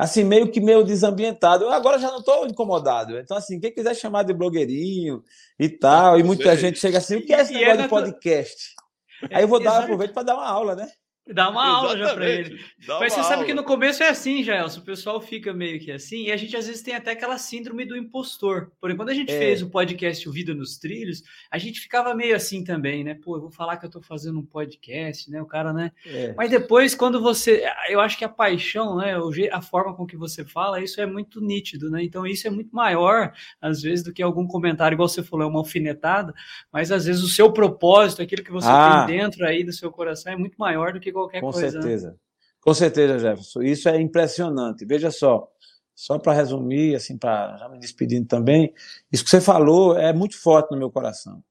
assim, meio que meio desambientado. Eu agora já não estou incomodado. Então, assim, quem quiser chamar de blogueirinho e tal, e muita gente chega assim, o que é esse negócio de podcast? Aí eu vou dar, aproveito para dar uma aula, né? Dá uma Exatamente. aula já para ele. Dá Mas você aula. sabe que no começo é assim, Jaelson. O pessoal fica meio que assim, e a gente às vezes tem até aquela síndrome do impostor. Porém, quando a gente é. fez o podcast O Vida nos Trilhos, a gente ficava meio assim também, né? Pô, eu vou falar que eu tô fazendo um podcast, né? O cara, né? É. Mas depois, quando você. Eu acho que a paixão, né? A forma com que você fala, isso é muito nítido, né? Então, isso é muito maior, às vezes, do que algum comentário, igual você falou, é uma alfinetada, mas às vezes o seu propósito, aquilo que você ah. tem dentro aí do seu coração, é muito maior do que qualquer Com coisa. Com né? certeza. Com certeza, Jefferson. Isso é impressionante. Veja só, só para resumir, assim, para já me despedindo também, isso que você falou é muito forte no meu coração.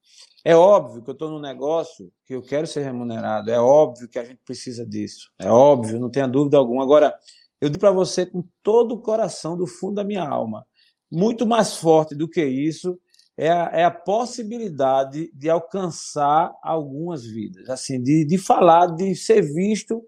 É óbvio que eu estou num negócio que eu quero ser remunerado, é óbvio que a gente precisa disso, é óbvio, não tenha dúvida alguma. Agora, eu digo para você com todo o coração, do fundo da minha alma, muito mais forte do que isso é a, é a possibilidade de alcançar algumas vidas, assim, de, de falar, de ser visto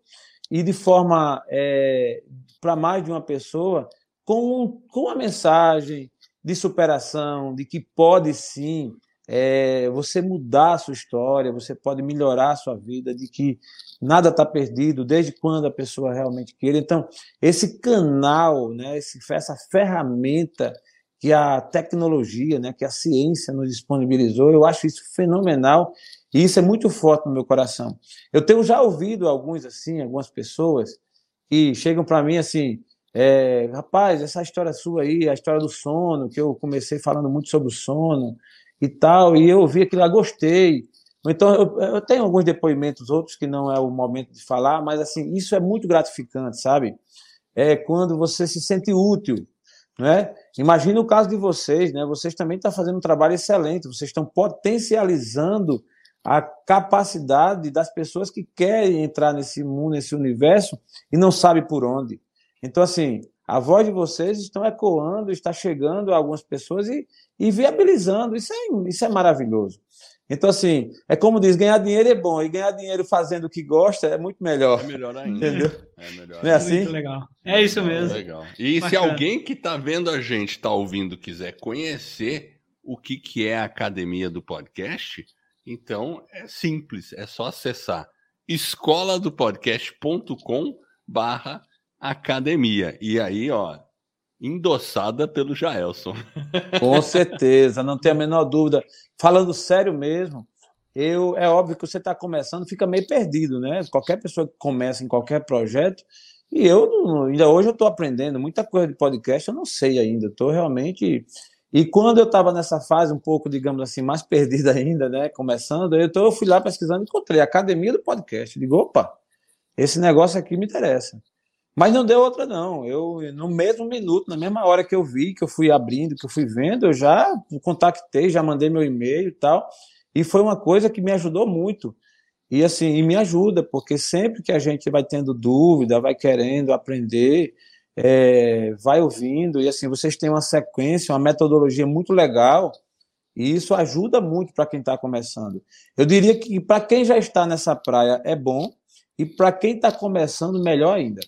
e de forma é, para mais de uma pessoa com, com uma mensagem de superação, de que pode sim é, você mudar a sua história, você pode melhorar a sua vida, de que nada está perdido, desde quando a pessoa realmente queira. Então, esse canal, né, esse, essa ferramenta que a tecnologia, né, que a ciência nos disponibilizou. Eu acho isso fenomenal e isso é muito forte no meu coração. Eu tenho já ouvido alguns assim, algumas pessoas que chegam para mim assim, é, rapaz, essa história sua aí, a história do sono, que eu comecei falando muito sobre o sono e tal, e eu ouvi aquilo lá, gostei. Então, eu, eu, tenho alguns depoimentos, outros que não é o momento de falar, mas assim, isso é muito gratificante, sabe? É quando você se sente útil, né? Imagina o caso de vocês, né? Vocês também estão fazendo um trabalho excelente, vocês estão potencializando a capacidade das pessoas que querem entrar nesse mundo, nesse universo e não sabem por onde. Então, assim, a voz de vocês estão ecoando, está chegando a algumas pessoas e, e viabilizando. Isso é, isso é maravilhoso. Então, assim, é como diz, ganhar dinheiro é bom, e ganhar dinheiro fazendo o que gosta é muito melhor. É melhor ainda. Entendeu? É melhor. Não é assim? Muito legal. É isso mesmo. É legal. E Bacana. se alguém que está vendo a gente, está ouvindo, quiser conhecer o que, que é a academia do podcast, então é simples, é só acessar escoladopodcast.com barra academia. E aí, ó, endossada pelo Jaelson. Com certeza, não tem a menor dúvida. Falando sério mesmo, eu é óbvio que você está começando, fica meio perdido, né? Qualquer pessoa que começa em qualquer projeto, e eu ainda hoje eu estou aprendendo muita coisa de podcast, eu não sei ainda, estou realmente. E quando eu estava nessa fase um pouco, digamos assim, mais perdida ainda, né? Começando, eu, tô, eu fui lá pesquisando encontrei a academia do podcast. Digo, opa, esse negócio aqui me interessa. Mas não deu outra, não. Eu, no mesmo minuto, na mesma hora que eu vi, que eu fui abrindo, que eu fui vendo, eu já contactei, já mandei meu e-mail e tal. E foi uma coisa que me ajudou muito. E assim, e me ajuda, porque sempre que a gente vai tendo dúvida, vai querendo aprender, é, vai ouvindo, e assim, vocês têm uma sequência, uma metodologia muito legal, e isso ajuda muito para quem está começando. Eu diria que para quem já está nessa praia é bom, e para quem está começando, melhor ainda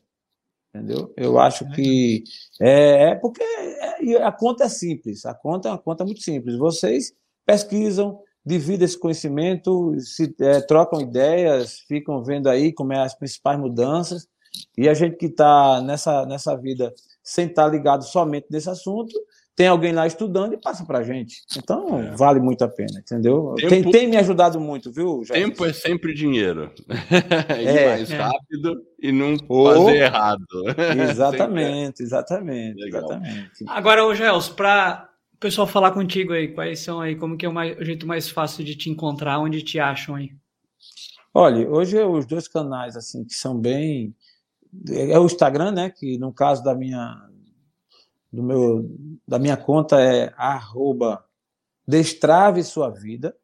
entendeu? Eu acho que é, é porque é, a conta é simples, a conta é uma conta muito simples. Vocês pesquisam, dividem esse conhecimento, se é, trocam ideias, ficam vendo aí como é as principais mudanças. E a gente que está nessa, nessa vida sem estar tá ligado somente nesse assunto, tem alguém lá estudando e passa para a gente. Então, é. vale muito a pena, entendeu? Tempo, tem, tem, me ajudado muito, viu? Jair? Tempo é sempre dinheiro. Ir é, mais é. rápido e não fazer errado. Exatamente, exatamente, exatamente. Agora, ô Gels, para o pessoal falar contigo aí, quais são aí, como que é o, mais, o jeito mais fácil de te encontrar, onde te acham aí? Olha, hoje os dois canais, assim, que são bem... É o Instagram, né, que no caso da minha, do meu, da minha conta é arroba destrave sua vida,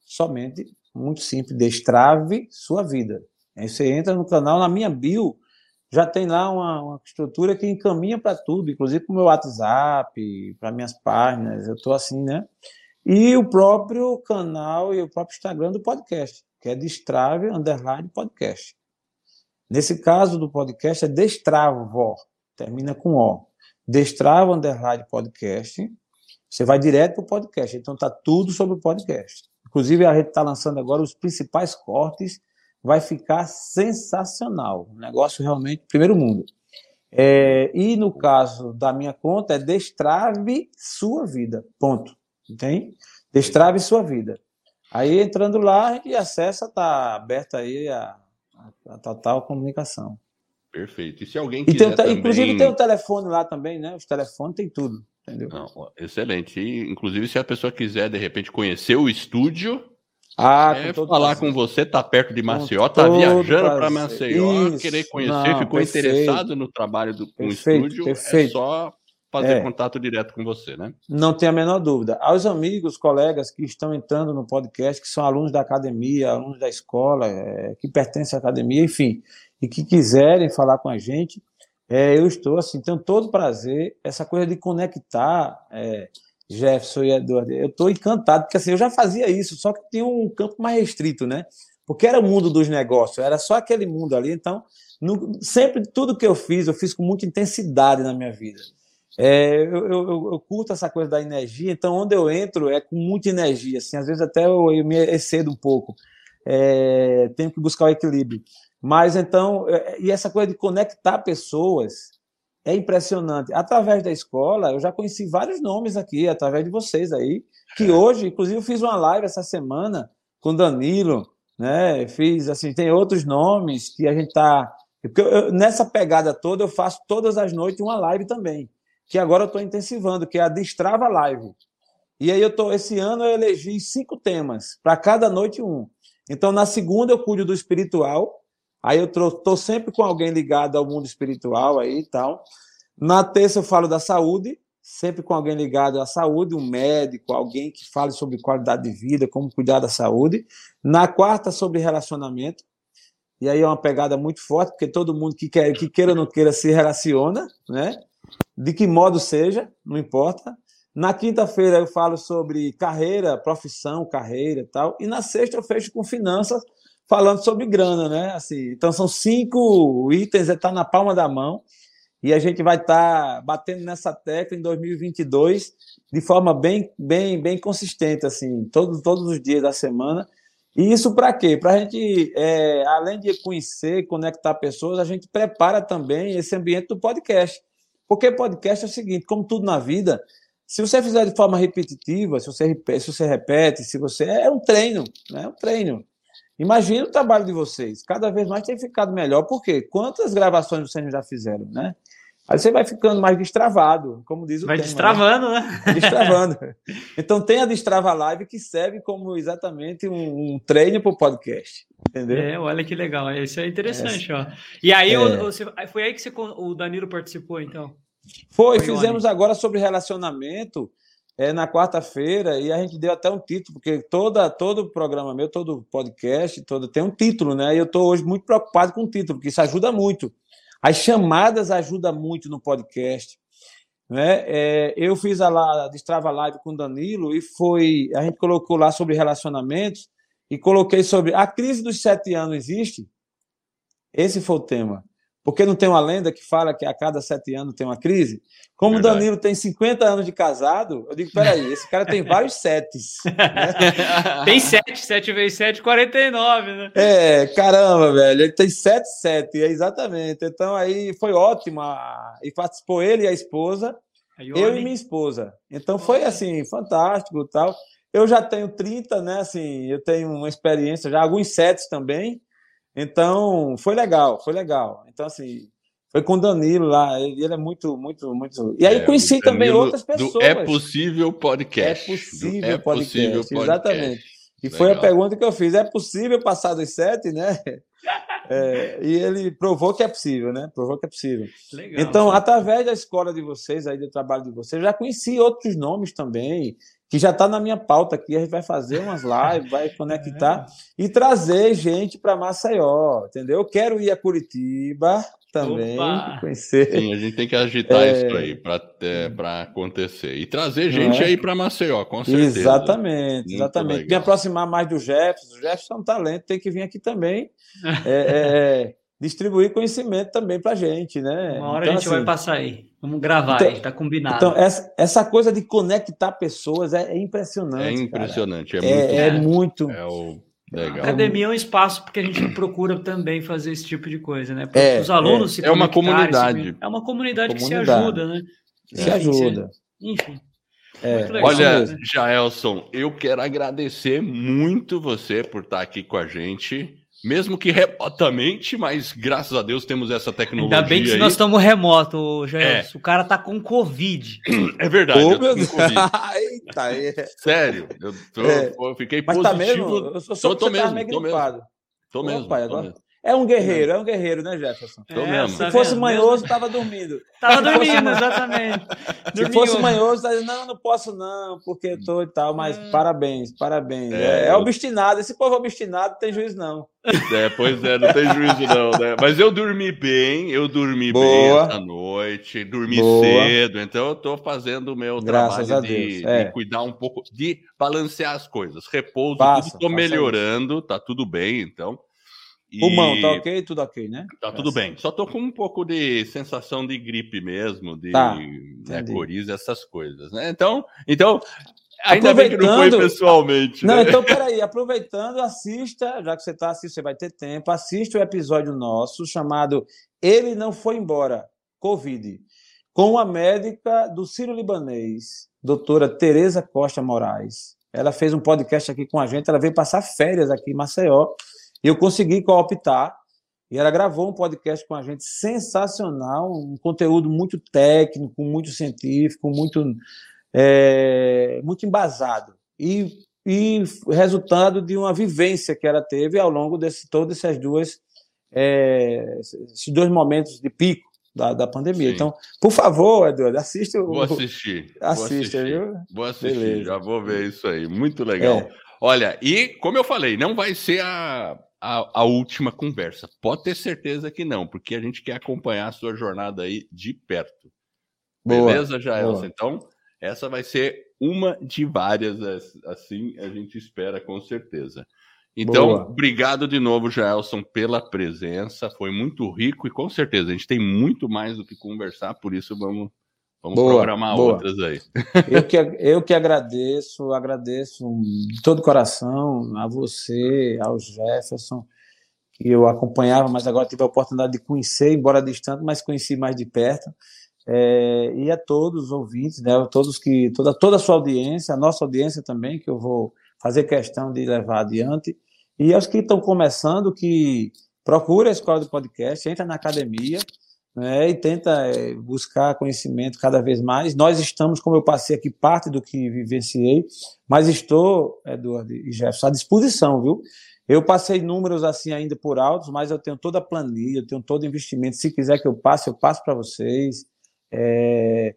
somente, muito simples, destrave sua vida. Aí você entra no canal, na minha bio, já tem lá uma, uma estrutura que encaminha para tudo, inclusive para o meu WhatsApp, para minhas páginas, eu estou assim, né? E o próprio canal e o próprio Instagram do podcast, que é Destrave Underline Podcast. Nesse caso do podcast é Destravo, termina com O. Destrava Underline Podcast. Você vai direto para o podcast. Então tá tudo sobre o podcast. Inclusive, a gente está lançando agora os principais cortes. Vai ficar sensacional. Um negócio realmente primeiro mundo. É, e no caso da minha conta, é Destrave Sua Vida. Ponto. Entende? Destrave Sua Vida. Aí entrando lá, a gente acessa, está aberta aí a, a total comunicação. Perfeito. E se alguém quiser. tem, também... Inclusive tem o telefone lá também, né? Os telefones tem tudo. Entendeu? Não, excelente. E, inclusive, se a pessoa quiser, de repente, conhecer o estúdio, ah, é falar prazer. com você, tá perto de Maceió, tá viajando para Maceió, Isso. querer conhecer, Não, ficou perfeito. interessado no trabalho do com perfeito, o estúdio, é perfeito. é só fazer é. contato direto com você, né? Não tem a menor dúvida. Aos amigos, colegas que estão entrando no podcast, que são alunos da academia, alunos da escola, é, que pertencem à academia, enfim, e que quiserem falar com a gente, é, eu estou assim, tenho todo prazer, essa coisa de conectar é, Jefferson e Eduardo, eu estou encantado, porque assim, eu já fazia isso, só que tinha um campo mais restrito, né? Porque era o mundo dos negócios, era só aquele mundo ali, então, no, sempre, tudo que eu fiz, eu fiz com muita intensidade na minha vida. É, eu, eu, eu, curto essa coisa da energia, então onde eu entro é com muita energia, assim, às vezes até eu, eu me excedo um pouco, é, tenho que buscar o equilíbrio. Mas então, é, e essa coisa de conectar pessoas, é impressionante. Através da escola, eu já conheci vários nomes aqui, através de vocês aí, que é. hoje, inclusive, eu fiz uma live essa semana com Danilo, né? Fiz assim, tem outros nomes que a gente está. Nessa pegada toda, eu faço todas as noites uma live também, que agora eu estou intensivando, que é a Destrava Live. E aí eu tô, esse ano eu elegi cinco temas, para cada noite um. Então, na segunda eu cuido do espiritual, aí eu estou sempre com alguém ligado ao mundo espiritual aí e tal. Na terça eu falo da saúde, sempre com alguém ligado à saúde, um médico, alguém que fale sobre qualidade de vida, como cuidar da saúde. Na quarta, sobre relacionamento. E aí é uma pegada muito forte, porque todo mundo que, quer, que queira ou não queira se relaciona, né? De que modo seja, não importa. Na quinta-feira eu falo sobre carreira, profissão, carreira e tal. E na sexta eu fecho com finanças, falando sobre grana, né? Assim, então são cinco itens, está na palma da mão e a gente vai estar tá batendo nessa tecla em 2022 de forma bem, bem, bem consistente, assim, todos, todos os dias da semana. E isso para quê? Para a gente, é, além de conhecer, conectar pessoas, a gente prepara também esse ambiente do podcast. Porque podcast é o seguinte, como tudo na vida, se você fizer de forma repetitiva, se você, se você repete, se você. É um treino, né? É um treino. Imagina o trabalho de vocês. Cada vez mais tem ficado melhor. Por quê? Quantas gravações vocês já fizeram, né? Aí você vai ficando mais destravado, como diz o Vai tema, destravando, né? né? Destravando. Então tem a Destrava Live que serve como exatamente um, um treino para o podcast. Entendeu? É, olha que legal. Isso é interessante, é. ó. E aí, é. você, foi aí que você, o Danilo participou, então? Foi, foi fizemos agora sobre relacionamento é, na quarta-feira e a gente deu até um título, porque toda, todo programa meu, todo podcast, todo tem um título, né? E eu estou hoje muito preocupado com o título, porque isso ajuda muito. As chamadas ajudam muito no podcast. Né? É, eu fiz a, a Destrava Live com o Danilo e foi. A gente colocou lá sobre relacionamentos e coloquei sobre a crise dos sete anos existe. Esse foi o tema. Porque não tem uma lenda que fala que a cada sete anos tem uma crise? Como o Danilo tem 50 anos de casado, eu digo, peraí, esse cara tem vários setes. Né? tem sete, sete vezes sete, 49, né? É, caramba, velho, ele tem sete, sete, é exatamente. Então aí foi ótimo, e participou ele e a esposa, eu e minha esposa. Então foi assim, fantástico tal. Eu já tenho 30, né, assim, eu tenho uma experiência, já alguns sets também, então, foi legal, foi legal. Então, assim, foi com o Danilo lá, ele, ele é muito, muito, muito. E aí é, conheci também outras pessoas. é possível podcast. É possível é podcast, possível podcast. exatamente. E legal. foi a pergunta que eu fiz: é possível passar dos sete, né? É, e ele provou que é possível, né? Provou que é possível. Legal, então, através da escola de vocês, aí do trabalho de vocês, eu já conheci outros nomes também que já está na minha pauta aqui. A gente vai fazer umas lives, vai conectar é. e trazer gente para Maceió, entendeu? Eu quero ir a Curitiba também, Opa. conhecer. Sim, a gente tem que agitar é... isso aí para é, acontecer. E trazer gente é? aí para Maceió, com certeza. Exatamente, Muito exatamente. Legal. Me aproximar mais do Jefferson. O Jefferson é um talento, tem que vir aqui também. É, é, é distribuir conhecimento também para a gente, né? Uma hora então, a gente assim, vai passar aí. Vamos gravar então, aí, tá combinado. Então, essa, essa coisa de conectar pessoas é, é impressionante. É impressionante, cara. é, é muito. É, é o Legal. A academia é um espaço porque a gente procura também fazer esse tipo de coisa, né? Para é, os alunos é, se É uma comunidade. Se, é uma comunidade, que se ajuda, né? Se ajuda. Enfim. É, Olha, Jaelson, eu quero agradecer muito você por estar aqui com a gente mesmo que remotamente, mas graças a Deus temos essa tecnologia. Ainda bem que aí. nós estamos remoto, Jair. É. O cara tá com Covid. É verdade. Ô, meu Deus. Eita, é. Sério, eu, tô, é. eu fiquei mas positivo. Tá mesmo? Eu sou, tô, tô, mesmo, tô mesmo. Tô mesmo. Opa, agora... mesmo. É um guerreiro, é um guerreiro, né, Jefferson? É, mesmo. Se fosse manhoso, estava dormindo. Tava dormindo, exatamente. Se fosse manhoso, tá não, não posso não, porque tô e tal, mas hum. parabéns, parabéns. É, é, é obstinado, esse povo obstinado tem juízo não. É, pois é, não tem juízo não, né? Mas eu dormi bem, eu dormi Boa. bem essa noite, dormi Boa. cedo, então eu tô fazendo o meu Graças trabalho de, é. de, cuidar um pouco, de balancear as coisas. Repouso, Passa, tudo tô melhorando, isso. tá tudo bem, então. Pulmão, tá ok? Tudo ok, né? Tá tudo bem. Só tô com um pouco de sensação de gripe mesmo, de tá, né, coriza, essas coisas, né? Então, então ainda bem que não foi pessoalmente. Não, né? então peraí, aproveitando, assista, já que você tá assistindo, você vai ter tempo, assista o episódio nosso chamado Ele Não Foi Embora, Covid, com a médica do Ciro Libanês, doutora Tereza Costa Moraes. Ela fez um podcast aqui com a gente, ela veio passar férias aqui em Maceió, e eu consegui cooptar, e ela gravou um podcast com a gente sensacional, um conteúdo muito técnico, muito científico, muito, é, muito embasado. E, e resultado de uma vivência que ela teve ao longo de todas essas duas é, esses dois momentos de pico da, da pandemia. Sim. Então, por favor, Eduardo, assista o. Vou assistir. Assista, vou assistir, viu? Vou assistir, Beleza. já vou ver isso aí. Muito legal. É. Olha, e como eu falei, não vai ser a, a, a, última conversa. Pode ter certeza que não, porque a gente quer acompanhar a sua jornada aí de perto. Boa, Beleza, Jaelson? Então, essa vai ser uma de várias, assim a gente espera com certeza. Então, Boa. obrigado de novo, Jaelson, pela presença. Foi muito rico e com certeza a gente tem muito mais do que conversar, por isso vamos, vamos boa, programar boa. outras aí. Eu que, eu que agradeço, agradeço de todo o coração a você, ao Jefferson, que eu acompanhava, mas agora tive a oportunidade de conhecer, embora distante, mas conheci mais de perto. É, e a todos os ouvintes, né, todos que toda toda a sua audiência, a nossa audiência também, que eu vou fazer questão de levar adiante. E aos que estão começando, que procura a escola do podcast, entra na academia né, e tenta é, buscar conhecimento cada vez mais. Nós estamos, como eu passei aqui, parte do que vivenciei, mas estou, Eduardo e Jefferson, à disposição, viu? Eu passei números assim ainda por altos, mas eu tenho toda a planilha, eu tenho todo o investimento. Se quiser que eu passe, eu passo para vocês. É,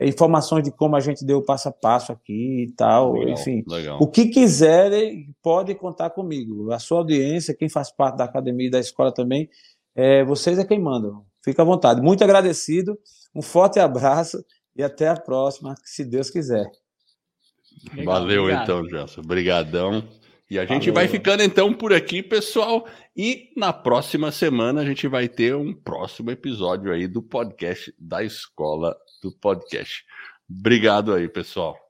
informações de como a gente deu o passo a passo aqui e tal, legal, enfim. Legal. O que quiserem, pode contar comigo. A sua audiência, quem faz parte da academia e da escola também, é, vocês é quem mandam. Fica à vontade. Muito agradecido, um forte abraço e até a próxima, se Deus quiser. Legal, Valeu obrigado. então, Gelson. Obrigadão. E a gente Valeu. vai ficando então por aqui, pessoal. E na próxima semana a gente vai ter um próximo episódio aí do podcast da Escola do Podcast. Obrigado aí, pessoal.